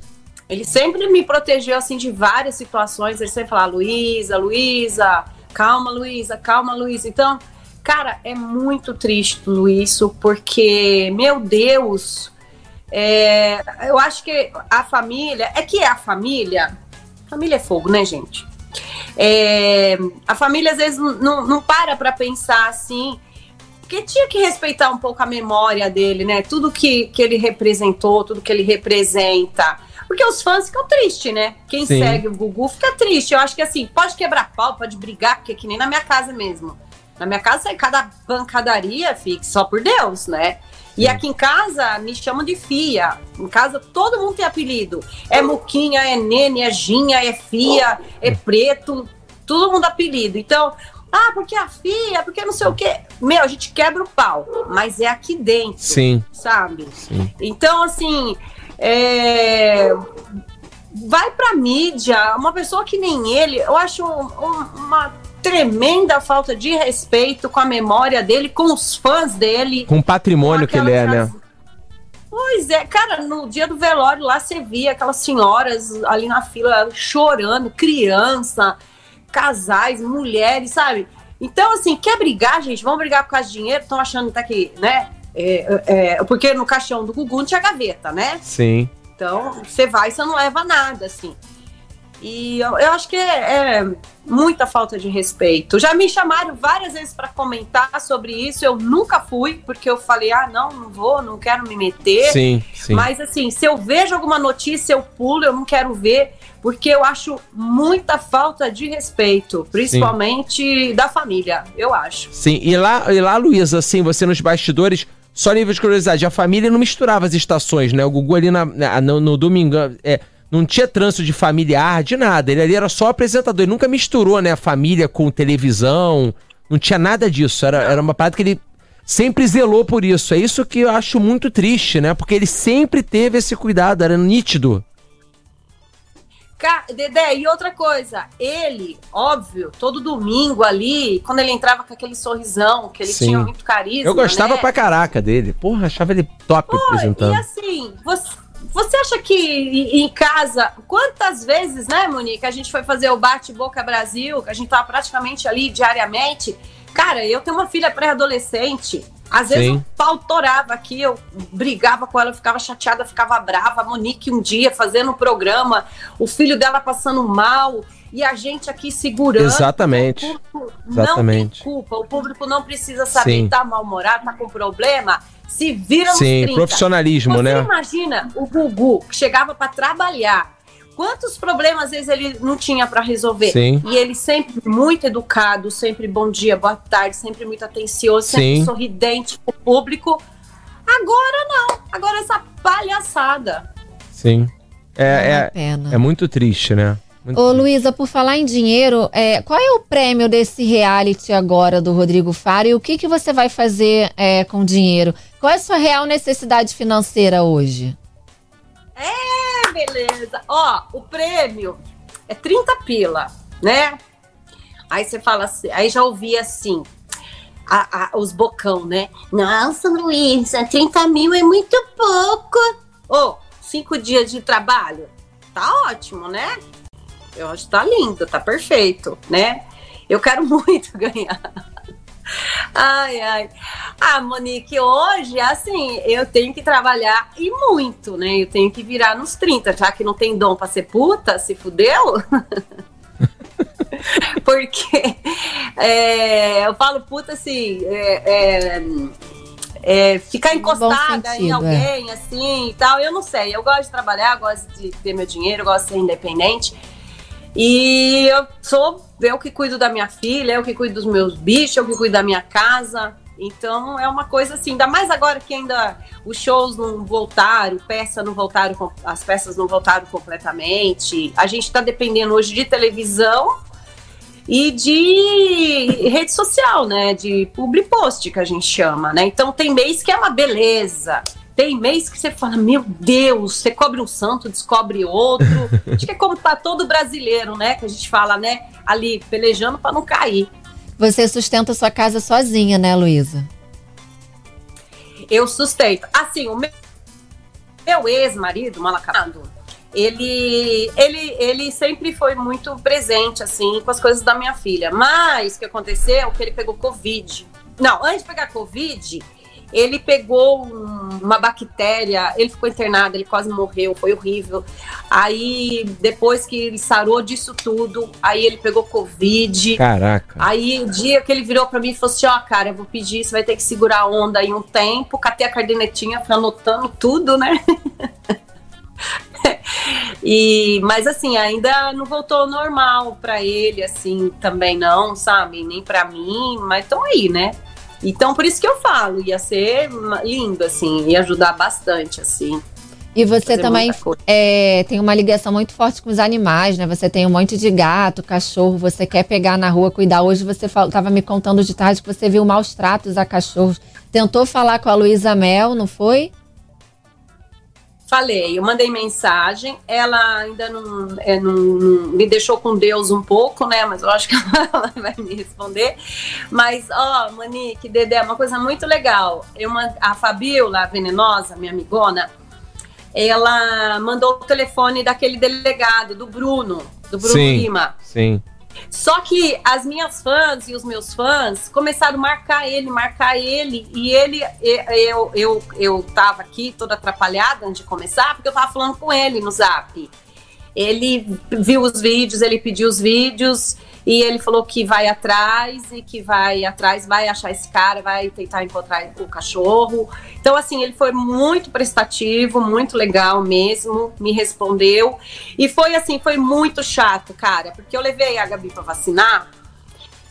Ele sempre me protegeu assim de várias situações. Ele sempre falava, Luísa, Luísa, calma, Luísa, calma, Luísa. Então, cara, é muito triste tudo isso, porque, meu Deus, é, eu acho que a família. É que é a família. Família é fogo, né, gente? É, a família às vezes não- não, para pra pensar assim. Porque tinha que respeitar um pouco a memória dele, né? Tudo que, que ele representou, tudo que ele representa. Porque os fãs ficam tristes, né? Quem Sim. segue o Gugu fica triste. Eu acho que assim, pode quebrar pau, pode brigar, porque é que nem na minha casa mesmo. Na minha casa, sai cada pancadaria, fique só por Deus, né? E aqui em casa me chamam de Fia. Em casa todo mundo tem apelido. É Muquinha, é Nene, é Ginha, é Fia, é Preto. Todo mundo apelido. Então, ah, porque a Fia, porque não sei o quê. Meu, a gente quebra o pau. Mas é aqui dentro Sim. sabe? Sim. Então, assim, é, vai pra mídia, uma pessoa que nem ele, eu acho um- um- uma tremenda falta de respeito com a memória dele, com os fãs dele. Com o patrimônio que ele é, né? Pois é, cara, no dia do velório lá você via aquelas senhoras ali na fila chorando, criança, casais, mulheres, sabe? Então, assim, quer brigar, gente? Vamos brigar por causa de dinheiro? Estão achando até que, né? É, é, porque no caixão do Gugu não tinha gaveta, né? Sim. Então, você vai e você não leva nada, assim. E eu, eu acho que é, é muita falta de respeito. Já me chamaram várias vezes para comentar sobre isso. Eu nunca fui, porque eu falei, ah, não, não vou, não quero me meter. Sim, sim. Mas assim, se eu vejo alguma notícia, eu pulo, eu não quero ver, porque eu acho muita falta de respeito, principalmente da família, eu acho. Sim, e lá, e lá, Luísa, assim, você nos bastidores, só nível de curiosidade, a família não misturava as estações, né? O Gugu ali na, na- no, no domingo, é, não tinha trânsito de familiar, de nada. Ele ali era só apresentador, ele nunca misturou, né, a família com televisão, não tinha nada disso. Era, era uma parada que ele sempre zelou por isso. É isso que eu acho muito triste, né? Porque ele sempre teve esse cuidado, era nítido. Dedé, e outra coisa, ele, óbvio, todo domingo ali, quando ele entrava com aquele sorrisão, que ele Sim. tinha muito carisma. Eu gostava né? pra caraca dele. Porra, achava ele top apresentando. E assim, você, você acha que em em casa, quantas vezes, né, Monique, a gente foi fazer o Bate-Boca Brasil, que a gente tava praticamente ali diariamente. Cara, eu tenho uma filha pré-adolescente. Às vezes Sim. o pau torava aqui, eu brigava com ela, eu ficava chateada, ficava brava. A Monique um dia fazendo um programa, o filho dela passando mal, e a gente aqui segurando. Exatamente. O público Exatamente. Não tem culpa, o público não precisa saber Sim. tá mal-humorado, tá com problema. Se vira nos Sim, 30. profissionalismo, Você né? imagina o Gugu que chegava para trabalhar. Quantos problemas às vezes ele não tinha para resolver? Sim. E ele sempre muito educado, sempre bom dia, boa tarde, sempre muito atencioso, sempre Sim. sorridente com o público. Agora não. Agora essa palhaçada. Sim. É É, é, pena. é muito triste, né? Muito Ô, triste. Luísa, por falar em dinheiro, é, qual é o prêmio desse reality agora do Rodrigo Faro e o que, que você vai fazer é, com o dinheiro? Qual é a sua real necessidade financeira hoje? É, beleza. Ó, o prêmio é 30 pila, né? Aí você fala assim, aí já ouvi assim, a- a- os bocão, né? Nossa, Luísa, 30 mil é muito pouco. Ô, cinco dias de trabalho? Tá ótimo, né? Eu acho que tá lindo, tá perfeito, né? Eu quero muito ganhar. Ai, ai. Ah, Monique, hoje, assim, eu tenho que trabalhar e muito, né? Eu tenho que virar nos 30, já que não tem dom pra ser puta, se fudeu. Porque é, eu falo puta assim, é, é, é, ficar encostada em sentido, é. alguém, assim e tal. Eu não sei, eu gosto de trabalhar, gosto de ter meu dinheiro, gosto de ser independente. E eu sou eu que cuido da minha filha, eu que cuido dos meus bichos, eu que cuido da minha casa. Então é uma coisa assim, ainda mais agora que ainda os shows não voltaram, peça não voltaram, as peças não voltaram completamente. A gente está dependendo hoje de televisão e de rede social, né? De public post que a gente chama, né? Então tem mês que é uma beleza. Tem mês que você fala, meu Deus, você cobre um santo, descobre outro. Acho que é como tá todo brasileiro, né? Que a gente fala, né? Ali, pelejando para não cair. Você sustenta sua casa sozinha, né, Luísa? eu sustento. Assim, o meu, meu ex-marido, Malacado, ele, ele, ele sempre foi muito presente, assim, com as coisas da minha filha. Mas o que aconteceu? Que ele pegou Covid. Não, antes de pegar Covid, ele pegou um- uma bactéria, ele ficou internado, ele quase morreu, foi horrível. Aí, depois que ele sarou disso tudo, aí ele pegou Covid. Caraca. Aí o dia que ele virou pra mim e falou assim: Ó, cara, eu vou pedir, você vai ter que segurar a onda aí um tempo. Catei a cardenetinha, fui anotando tudo, né? e, mas assim, ainda não voltou ao normal pra ele, assim, também não, sabe? Nem pra mim, mas estão aí, né? Então, por isso que eu falo, ia ser lindo, assim, ia ajudar bastante, assim. E você também é, tem uma ligação muito forte com os animais, né? Você tem um monte de gato, cachorro, você quer pegar na rua, cuidar. Hoje você estava me contando de tarde que você viu maus tratos a cachorros. Tentou falar com a Luísa Mel, não foi? Falei, eu mandei mensagem, ela ainda não, é, não- não- me deixou com Deus um pouco, né? Mas eu acho que ela vai me responder. Mas, ó, Monique, Dedé, uma coisa muito legal. Eu, a Fabiola, a venenosa, minha amigona, ela mandou o telefone daquele delegado, do Bruno, do Bruno Sim. Lima. Sim. Só que as minhas fãs e os meus fãs começaram a marcar ele, marcar ele, e ele, eu, eu, eu tava aqui toda atrapalhada antes de começar, porque eu tava falando com ele no zap. Ele viu os vídeos, ele pediu os vídeos, e ele falou que vai atrás, e que vai atrás, vai achar esse cara, vai tentar encontrar o cachorro. Então, assim, ele foi muito prestativo, muito legal mesmo, me respondeu. E foi assim, foi muito chato, cara, porque eu levei a Gabi pra vacinar.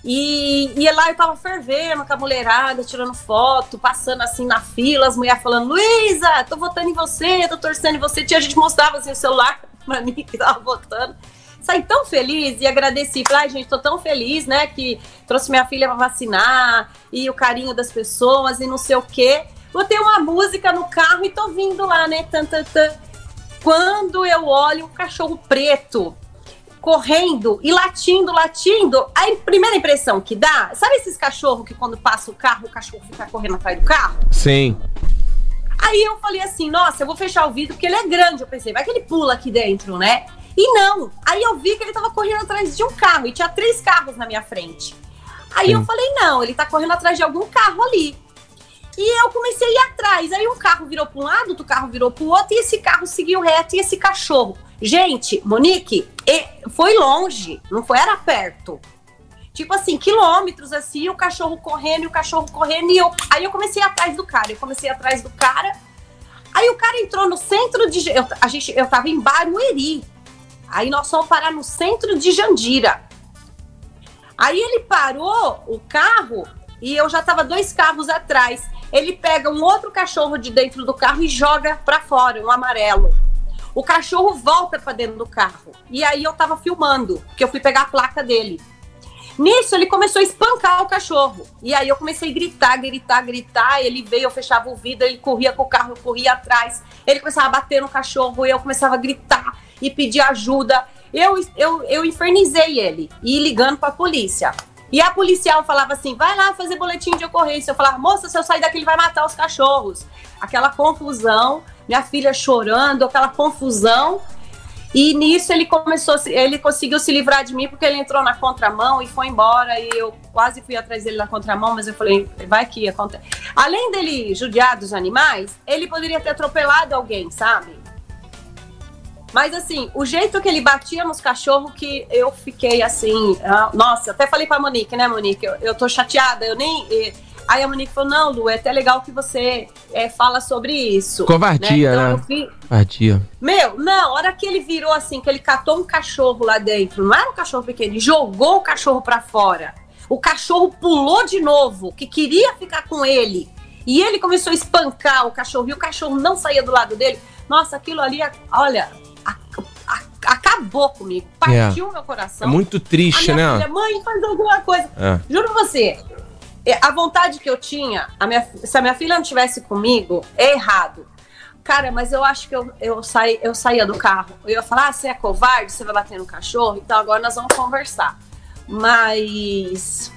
E, e lá eu tava fervendo com a mulherada, tirando foto, passando assim na fila, as mulheres falando, Luísa, tô votando em você, tô torcendo em você. Tinha gente mostrava assim o celular pra mim que tava votando. Saí tão feliz e agradeci. Falei, ai, gente, tô tão feliz, né? Que trouxe minha filha pra vacinar e o carinho das pessoas e não sei o quê. Botei uma música no carro e tô vindo lá, né? Tan, tan, tan. Quando eu olho um cachorro preto correndo e latindo, latindo, a im- primeira impressão que dá, sabe esses cachorros que quando passa o carro, o cachorro fica correndo atrás do carro? Sim. Aí eu falei assim, nossa, eu vou fechar o vidro porque ele é grande. Eu pensei, vai que ele pula aqui dentro, né? E não. Aí eu vi que ele tava correndo atrás de um carro e tinha três carros na minha frente. Aí eu Sim. falei, não, ele tá correndo atrás de algum carro ali. E eu comecei a ir atrás. Aí um carro virou para um lado, outro carro virou para o outro, e esse carro seguiu reto, e esse cachorro. Gente, Monique, foi longe, não foi, era perto. Tipo assim, quilômetros assim, o cachorro correndo, e o cachorro correndo, e eu. Aí eu comecei atrás do cara, eu comecei atrás do cara. Aí o cara entrou no centro de. Eu, a gente, eu tava em Barueri. Aí nós fomos parar no centro de Jandira. Aí ele parou o carro e eu já tava dois carros atrás. Ele pega um outro cachorro de dentro do carro e joga pra fora, um amarelo. O cachorro volta pra dentro do carro. E aí eu tava filmando, porque eu fui pegar a placa dele. Nisso, ele começou a espancar o cachorro. E aí eu comecei a gritar, gritar, gritar. Ele veio, eu fechava o vidro, ele corria com o carro, eu corria atrás. Ele começava a bater no cachorro, e eu começava a gritar e pedir ajuda. Eu, eu, eu infernizei ele e ligando pra polícia. E a policial falava assim: vai lá fazer boletim de ocorrência. Eu falava, moça, se eu sair daqui, ele vai matar os cachorros. Aquela confusão, minha filha chorando, aquela confusão. E nisso ele começou, ele conseguiu se livrar de mim porque ele entrou na contramão e foi embora. E eu quase fui atrás dele na contramão, mas eu falei, vai que acontece. Além dele judiar dos animais, ele poderia ter atropelado alguém, sabe? Mas assim, o jeito que ele batia nos cachorros que eu fiquei assim, ah, nossa, até falei pra Monique, né, Monique? Eu, eu tô chateada, eu nem. E, aí a Monique falou: não, Lu, é até legal que você é, fala sobre isso. Covardia, né? Então, né? Covardia. Meu, não, a hora que ele virou assim, que ele catou um cachorro lá dentro, não era um cachorro pequeno, ele jogou o cachorro pra fora. O cachorro pulou de novo, que queria ficar com ele. E ele começou a espancar o cachorro e o cachorro não saía do lado dele. Nossa, aquilo ali, olha, acabou comigo. Partiu é. meu coração. É muito triste, né? Filha, mãe, faz alguma coisa. É. Juro pra você, é, a vontade que eu tinha, a minha, se a minha filha não tivesse comigo, é errado. Cara, mas eu acho que eu, eu, saí, eu saía do carro. Eu ia falar, ah, você é covarde, você vai bater no cachorro, então agora nós vamos conversar. Mas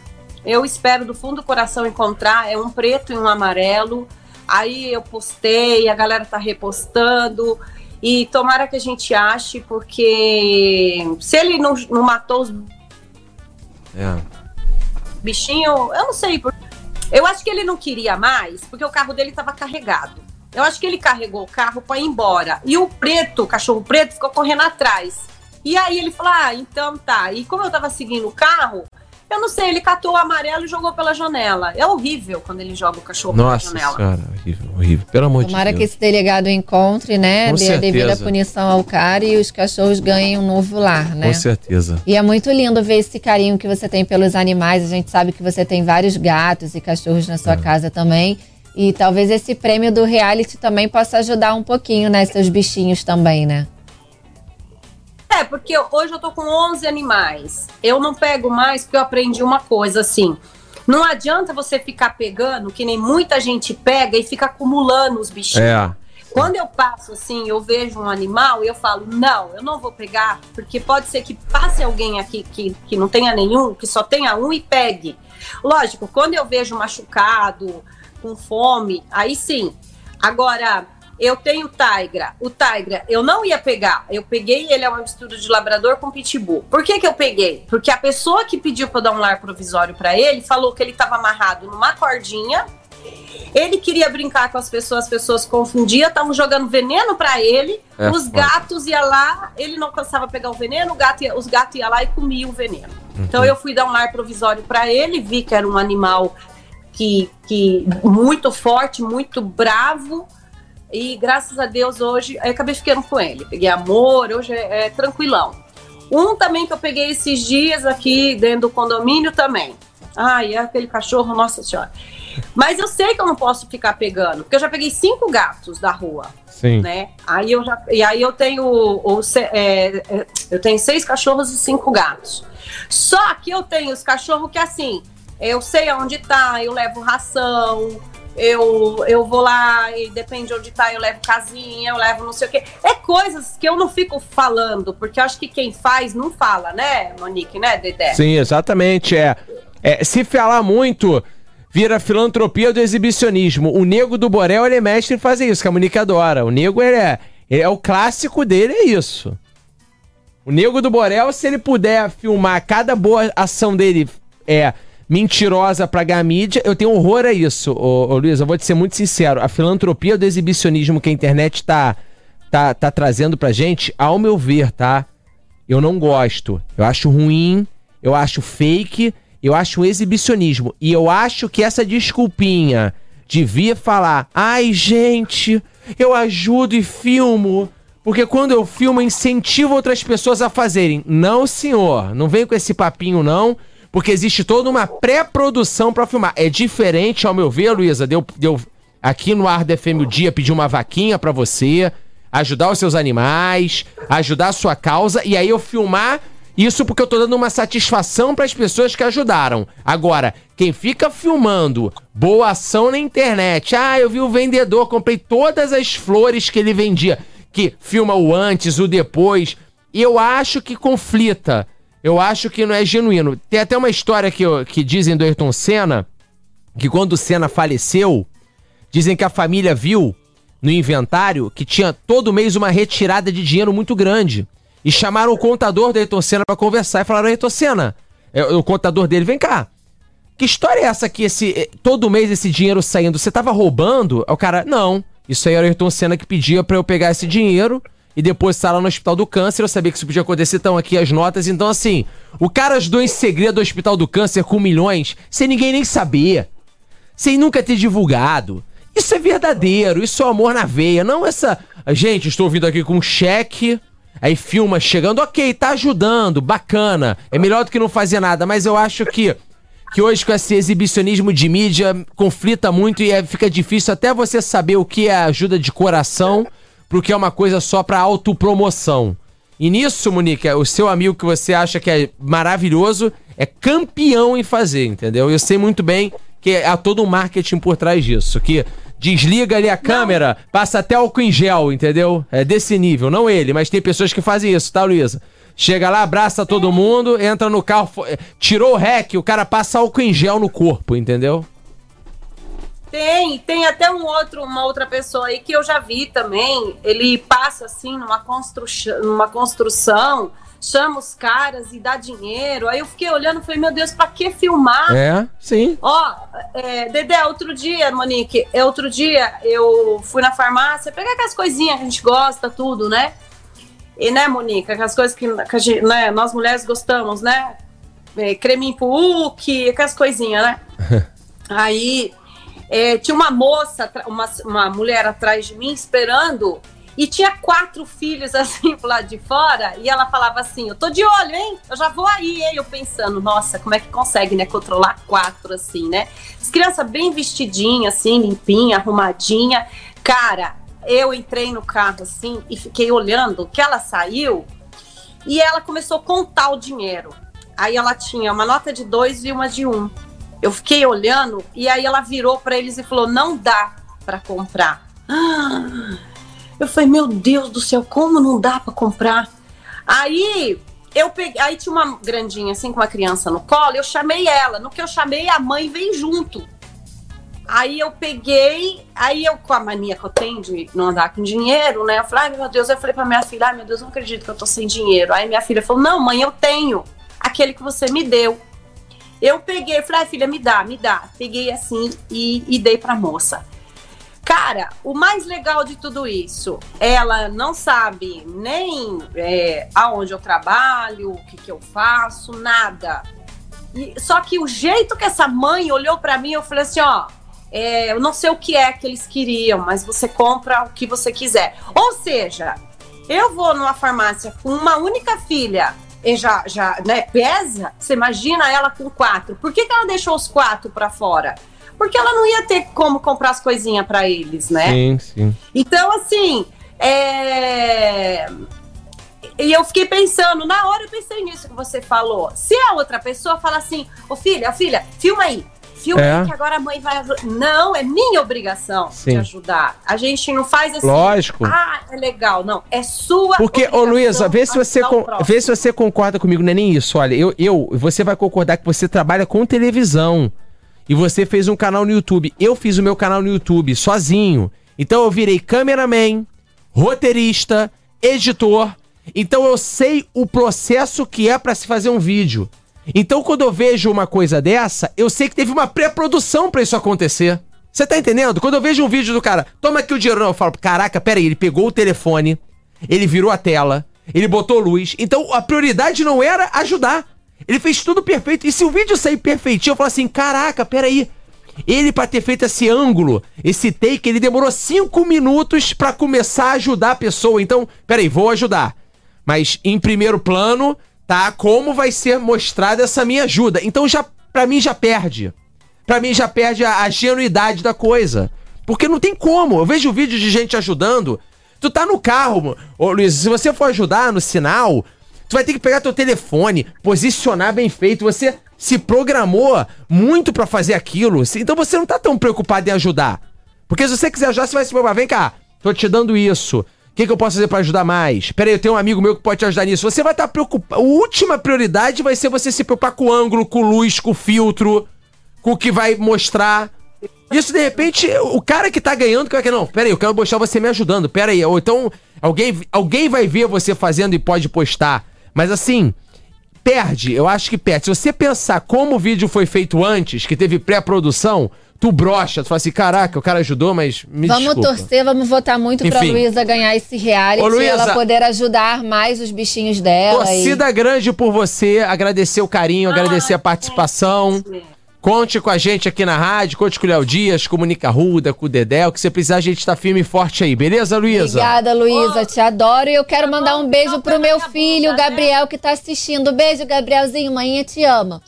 eu espero do fundo do coração encontrar, é um preto e um amarelo. Aí eu postei, a galera tá repostando. E tomara que a gente ache, porque se ele não, não matou os é. bichinhos, eu não sei. Eu acho que ele não queria mais, porque o carro dele estava carregado. Eu acho que ele carregou o carro para ir embora. E o preto, o cachorro preto, ficou correndo atrás. E aí ele falou: Ah, então tá. E como eu tava seguindo o carro, eu não sei, ele catou o amarelo e jogou pela janela. É horrível quando ele joga o cachorro Nossa pela janela. Senhora, horrível, horrível. Pelo amor Tomara de Deus. que esse delegado encontre, né? Com dê a devida punição ao cara e os cachorros ganhem um novo lar, né? Com certeza. E é muito lindo ver esse carinho que você tem pelos animais. A gente sabe que você tem vários gatos e cachorros na sua é. casa também. E talvez esse prêmio do reality também possa ajudar um pouquinho, né? Seus bichinhos também, né? É, porque hoje eu tô com 11 animais. Eu não pego mais porque eu aprendi uma coisa assim. Não adianta você ficar pegando, que nem muita gente pega e fica acumulando os bichinhos. É. Quando eu passo assim, eu vejo um animal e eu falo, não, eu não vou pegar, porque pode ser que passe alguém aqui que, que não tenha nenhum, que só tenha um e pegue. Lógico, quando eu vejo machucado, com fome, aí sim. Agora, eu tenho Tigra. O Tigra eu não ia pegar. Eu peguei, ele é uma mistura de labrador com pitbull. Por que que eu peguei? Porque a pessoa que pediu para dar um lar provisório para ele falou que ele estava amarrado numa cordinha. Ele queria brincar com as pessoas, as pessoas confundiam, estavam jogando veneno para ele. É, os gatos iam lá, ele não cansava pegar o veneno, gato ia, os gatos iam lá e comiam o veneno. Uhum. Então eu fui dar um lar provisório para ele, vi que era um animal que, que muito forte, muito bravo e graças a Deus hoje eu acabei ficando com ele. Peguei amor, hoje é, é tranquilão. Um também que eu peguei esses dias aqui dentro do condomínio também. Ai, é aquele cachorro, nossa senhora. Mas eu sei que eu não posso ficar pegando, porque eu já peguei cinco gatos da rua. Sim. Né? Aí eu já, e aí eu tenho, o, é, é, eu tenho seis cachorros e cinco gatos. Só que eu tenho os cachorros que assim, eu sei aonde tá, eu levo ração, eu, eu vou lá e depende de onde tá, eu levo casinha, eu levo não sei o quê. É coisas que eu não fico falando, porque eu acho que quem faz não fala, né, Monique, né, Dedé? Sim, exatamente. É, é se falar muito, vira filantropia do exibicionismo. O nego do Borel, ele é mestre em fazer isso, que a Monique adora. O nego, ele é, ele é o clássico dele, é isso. O nego do Borel, se ele puder filmar cada boa ação dele, é mentirosa pra ganhar mídia. Eu tenho horror a isso, ô, ô, Luiz. Eu vou te ser muito sincero. A filantropia do exibicionismo que a internet tá, tá, tá trazendo pra gente, ao meu ver, tá? Eu não gosto. Eu acho ruim, eu acho fake, eu acho um exibicionismo. E eu acho que essa desculpinha de vir falar, ai, gente, eu ajudo e filmo. Porque quando eu filmo, incentivo outras pessoas a fazerem. Não, senhor. Não vem com esse papinho, não porque existe toda uma pré-produção para filmar. É diferente, ao meu ver, Luísa, deu, deu aqui no Ar FM o Dia pedir uma vaquinha para você, ajudar os seus animais, ajudar a sua causa, e aí eu filmar isso porque eu tô dando uma satisfação para as pessoas que ajudaram. Agora, quem fica filmando boa ação na internet, ah, eu vi o vendedor, comprei todas as flores que ele vendia, que filma o antes, o depois, eu acho que conflita. Eu acho que não é genuíno. Tem até uma história que, que dizem do Ayrton Senna, que quando o Senna faleceu, dizem que a família viu no inventário que tinha todo mês uma retirada de dinheiro muito grande. E chamaram o contador do Ayrton Senna pra conversar e falaram, Ayrton Senna, é, o contador dele, vem cá. Que história é essa que esse, eh, todo mês esse dinheiro saindo? Você tava roubando? O cara, não. Isso aí era o Ayrton Senna que pedia pra eu pegar esse dinheiro e depositar lá no Hospital do Câncer. Eu sabia que isso podia acontecer, estão aqui as notas. Então, assim, o cara ajudou em segredo do Hospital do Câncer com milhões, sem ninguém nem saber sem nunca ter divulgado. Isso é verdadeiro, isso é amor na veia, não essa. Gente, estou vindo aqui com um cheque, aí filma chegando, ok, tá ajudando, bacana, é melhor do que não fazer nada, mas eu acho que. Que hoje com esse exibicionismo de mídia conflita muito e é- fica difícil até você saber o que é ajuda de coração pro que é uma coisa só pra autopromoção. E nisso, Monique, o seu amigo que você acha que é maravilhoso é campeão em fazer, entendeu? Eu sei muito bem que há todo um marketing por trás disso, que desliga ali a câmera, passa até álcool em gel, entendeu? É desse nível, não ele, mas tem pessoas que fazem isso, tá, Luísa? Chega lá, abraça todo mundo, entra no carro, tirou o rec, o cara passa álcool em gel no corpo, entendeu? Tem, tem até um outro, uma outra pessoa aí que eu já vi também. Ele passa assim numa construção, numa construção, chama os caras e dá dinheiro. Aí eu fiquei olhando e falei, meu Deus, pra que filmar? É, sim. Ó, é, Dedé, outro dia, Monique, é, outro dia eu fui na farmácia pegar aquelas coisinhas que a gente gosta, tudo, né? E, né, Monique, aquelas coisas que, que gente, né, nós mulheres gostamos, né? É, creminho pro Hulk, aquelas coisinhas, né? Aí é, tinha uma moça, uma, uma mulher atrás de mim esperando e tinha quatro filhos assim lado de fora e ela falava assim: Eu tô de olho, hein? Eu já vou aí, hein? Eu pensando, nossa, como é que consegue, né? Controlar quatro assim, né? As crianças bem vestidinhas, assim, limpinha, arrumadinha. Cara, eu entrei no carro assim e fiquei olhando que ela saiu e ela começou a contar o dinheiro. Aí ela tinha uma nota de dois e uma de um. Eu fiquei olhando e aí ela virou para eles e falou: não dá para comprar. Eu falei: meu Deus do céu, como não dá para comprar? Aí eu peguei, aí tinha uma grandinha assim com uma criança no colo, eu chamei ela. No que eu chamei, a mãe veio junto. Aí eu peguei, aí eu, com a mania que eu tenho de não andar com dinheiro, né? Eu falei, ai meu Deus, eu falei pra minha filha, ai meu Deus, não acredito que eu tô sem dinheiro. Aí minha filha falou, não, mãe, eu tenho aquele que você me deu. Eu peguei, falei, ai filha, me dá, me dá. Peguei assim e, e dei pra moça. Cara, o mais legal de tudo isso, ela não sabe nem é, aonde eu trabalho, o que, que eu faço, nada. E- só que o jeito que essa mãe olhou pra mim, eu falei assim, ó, é, eu não sei o que é que eles queriam, mas você compra o que você quiser. Ou seja, eu vou numa farmácia com uma única filha já, já né, pesa, você imagina ela com quatro. Por que, que ela deixou os quatro pra fora? Porque ela não ia ter como comprar as coisinhas pra eles, né? Sim, sim. Então, assim, é... E eu fiquei pensando, na hora eu pensei nisso que você falou. Se a outra pessoa fala assim, ô filha, filha, filma aí. Filma É. que agora a mãe vai ajudar. Não, é minha obrigação Sim. te ajudar. A gente não faz assim. Lógico. Ah, é legal. Não, é sua Porque, ô Luísa, vê se você vê se você concorda comigo, não é nem isso. Olha, eu, eu, você vai concordar que você trabalha com televisão. E você fez um canal no YouTube. Eu fiz o meu canal no YouTube sozinho. Então eu virei cameraman, roteirista, editor. Então eu sei o processo que é pra se fazer um vídeo. Então quando eu vejo uma coisa dessa, eu sei que teve uma pré-produção pra isso acontecer. Você tá entendendo? Quando eu vejo um vídeo do cara, toma aqui o dinheiro, eu falo, caraca, pera aí, ele pegou o telefone, ele virou a tela, ele botou luz. Então a prioridade não era ajudar. Ele fez tudo perfeito. E se o vídeo sair perfeitinho, eu falo assim, caraca, pera aí. Ele, pra ter feito esse ângulo, esse take, ele demorou cinco minutos pra começar a ajudar a pessoa. Então, peraí, vou ajudar. Mas em primeiro plano, tá? Como vai ser mostrada essa minha ajuda. Então, já pra mim, já perde. Pra mim, já perde a, a genuidade da coisa. Porque não tem como. Eu vejo vídeo de gente ajudando. Tu tá no carro, ô Luiz, se você for ajudar no sinal, tu vai ter que pegar teu telefone, posicionar bem feito. Você se programou muito pra fazer aquilo. Então você não tá tão preocupado em ajudar. Porque se você quiser ajudar, você vai se preocupar. Vem cá, tô te dando isso. Que, que eu posso fazer pra ajudar mais? Pera aí, eu tenho um amigo meu que pode te ajudar nisso. Você vai estar preocupado. A última prioridade vai ser você se preocupar com o ângulo, com luz, com filtro, com o que vai mostrar. Isso, de repente, o cara que tá ganhando, que vai querer, não, pera aí, eu quero mostrar você me ajudando, pera aí. Ou então, alguém, alguém vai ver você fazendo e pode postar. Mas assim, perde, eu acho que perde. Se você pensar como o vídeo foi feito antes, que teve pré-produção, tu brocha, tu fala assim, caraca, o cara ajudou, mas me Vamos desculpa. torcer, vamos votar muito pra Enfim. Luísa ganhar esse reality Ô, e ela poder ajudar mais os bichinhos dela. e- Torcida grande por você, agradecer o carinho, agradecer a participação. Conte com a gente aqui na rádio, conte com o Léo Dias, comunica Ruda, com o Dedé, o que você precisar, a gente tá firme e forte aí, beleza, Luísa? Obrigada, Luísa, te adoro. E eu quero mandar um beijo pro meu filho, né? Gabriel, que tá assistindo. Beijo, Gabrielzinho, mãe te ama.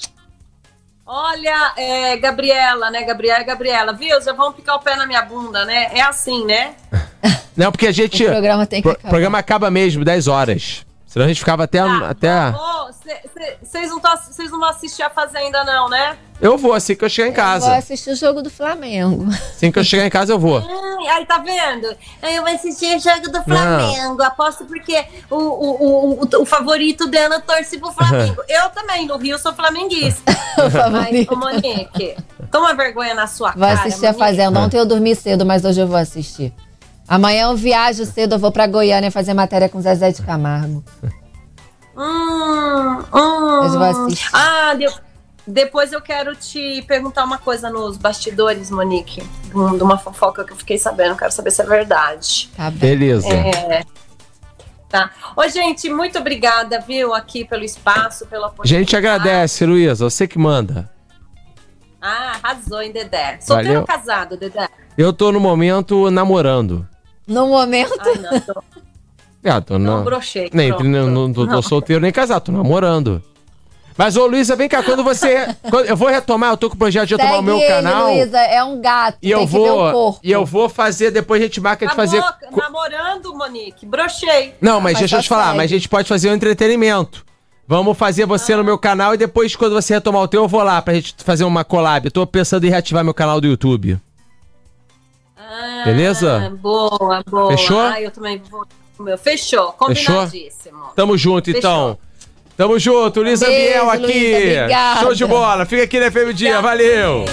Olha, é, Gabriela, né? Gabriela, Gabriela, viu? Já vão picar o pé na minha bunda, né? É assim, né? Não, porque a gente. O programa tem que pro- acabar. programa acaba mesmo, 10 horas. Senão a gente ficava até. até... Vocês não, tão- cês não vão assistir a Fazenda, não, né? Eu vou, assim que eu chegar em Vou casa. assistir o jogo do Flamengo. Assim que eu chegar em casa, eu vou. Ai, aí, tá vendo? Eu vou assistir o jogo do Flamengo. Aposto porque o, o, o, o, favorito dela torce pro Flamengo. Eu também, no Rio, sou flamenguista. O favorito. Ai, ô, Monique, toma vergonha na sua Vou cara. assistir a Monique. Fazenda. Ontem eu dormi cedo, mas hoje eu vou assistir. Amanhã eu viajo cedo, eu vou pra Goiânia fazer matéria com Zezé de Camargo. Hum, hum. Mas eu vou assistir. Ah, de- depois eu quero te perguntar uma coisa nos bastidores, Monique. De um- uma fofoca que eu fiquei sabendo. Quero saber se é verdade. Tá bem. Beleza. É. Tá. Ô, gente, muito obrigada, viu, aqui pelo espaço, pela A oportunidade. gente agradece, Luísa. Você que manda. Ah, arrasou, hein, Dedé? Solteiro ou casado, Dedé? Eu tô no momento namorando. No momento. Ai, não, tô, Ah, tô não na- brochei. Nem, não, não tô, tô Não. solteiro nem casado, tô namorando. Mas, ô Luísa, vem cá, quando você. quando- eu vou retomar, eu tô com o projeto de retomar o Segue meu ele, canal. Luísa, é um gato. E eu tem que ver o vou. corpo. E eu vou fazer, depois a gente marca de fazer. Acabou, namorando, Monique. Brochei. Não, mas, mas deixa eu só te falar, segue. mas a gente pode fazer um entretenimento. Vamos fazer você no meu canal e depois, quando você retomar o teu, eu vou lá pra gente fazer uma collab. Eu tô pensando em reativar meu canal do YouTube. Ah, Beleza? Boa, boa. Fechou? Ah, eu também vou. Meu, fechou, combinadíssimo. Tamo junto, então. Tamo junto, Luísa Beijo, aqui. Luísa, obrigada. Show de bola. Fica aqui na FM Dia. Valeu.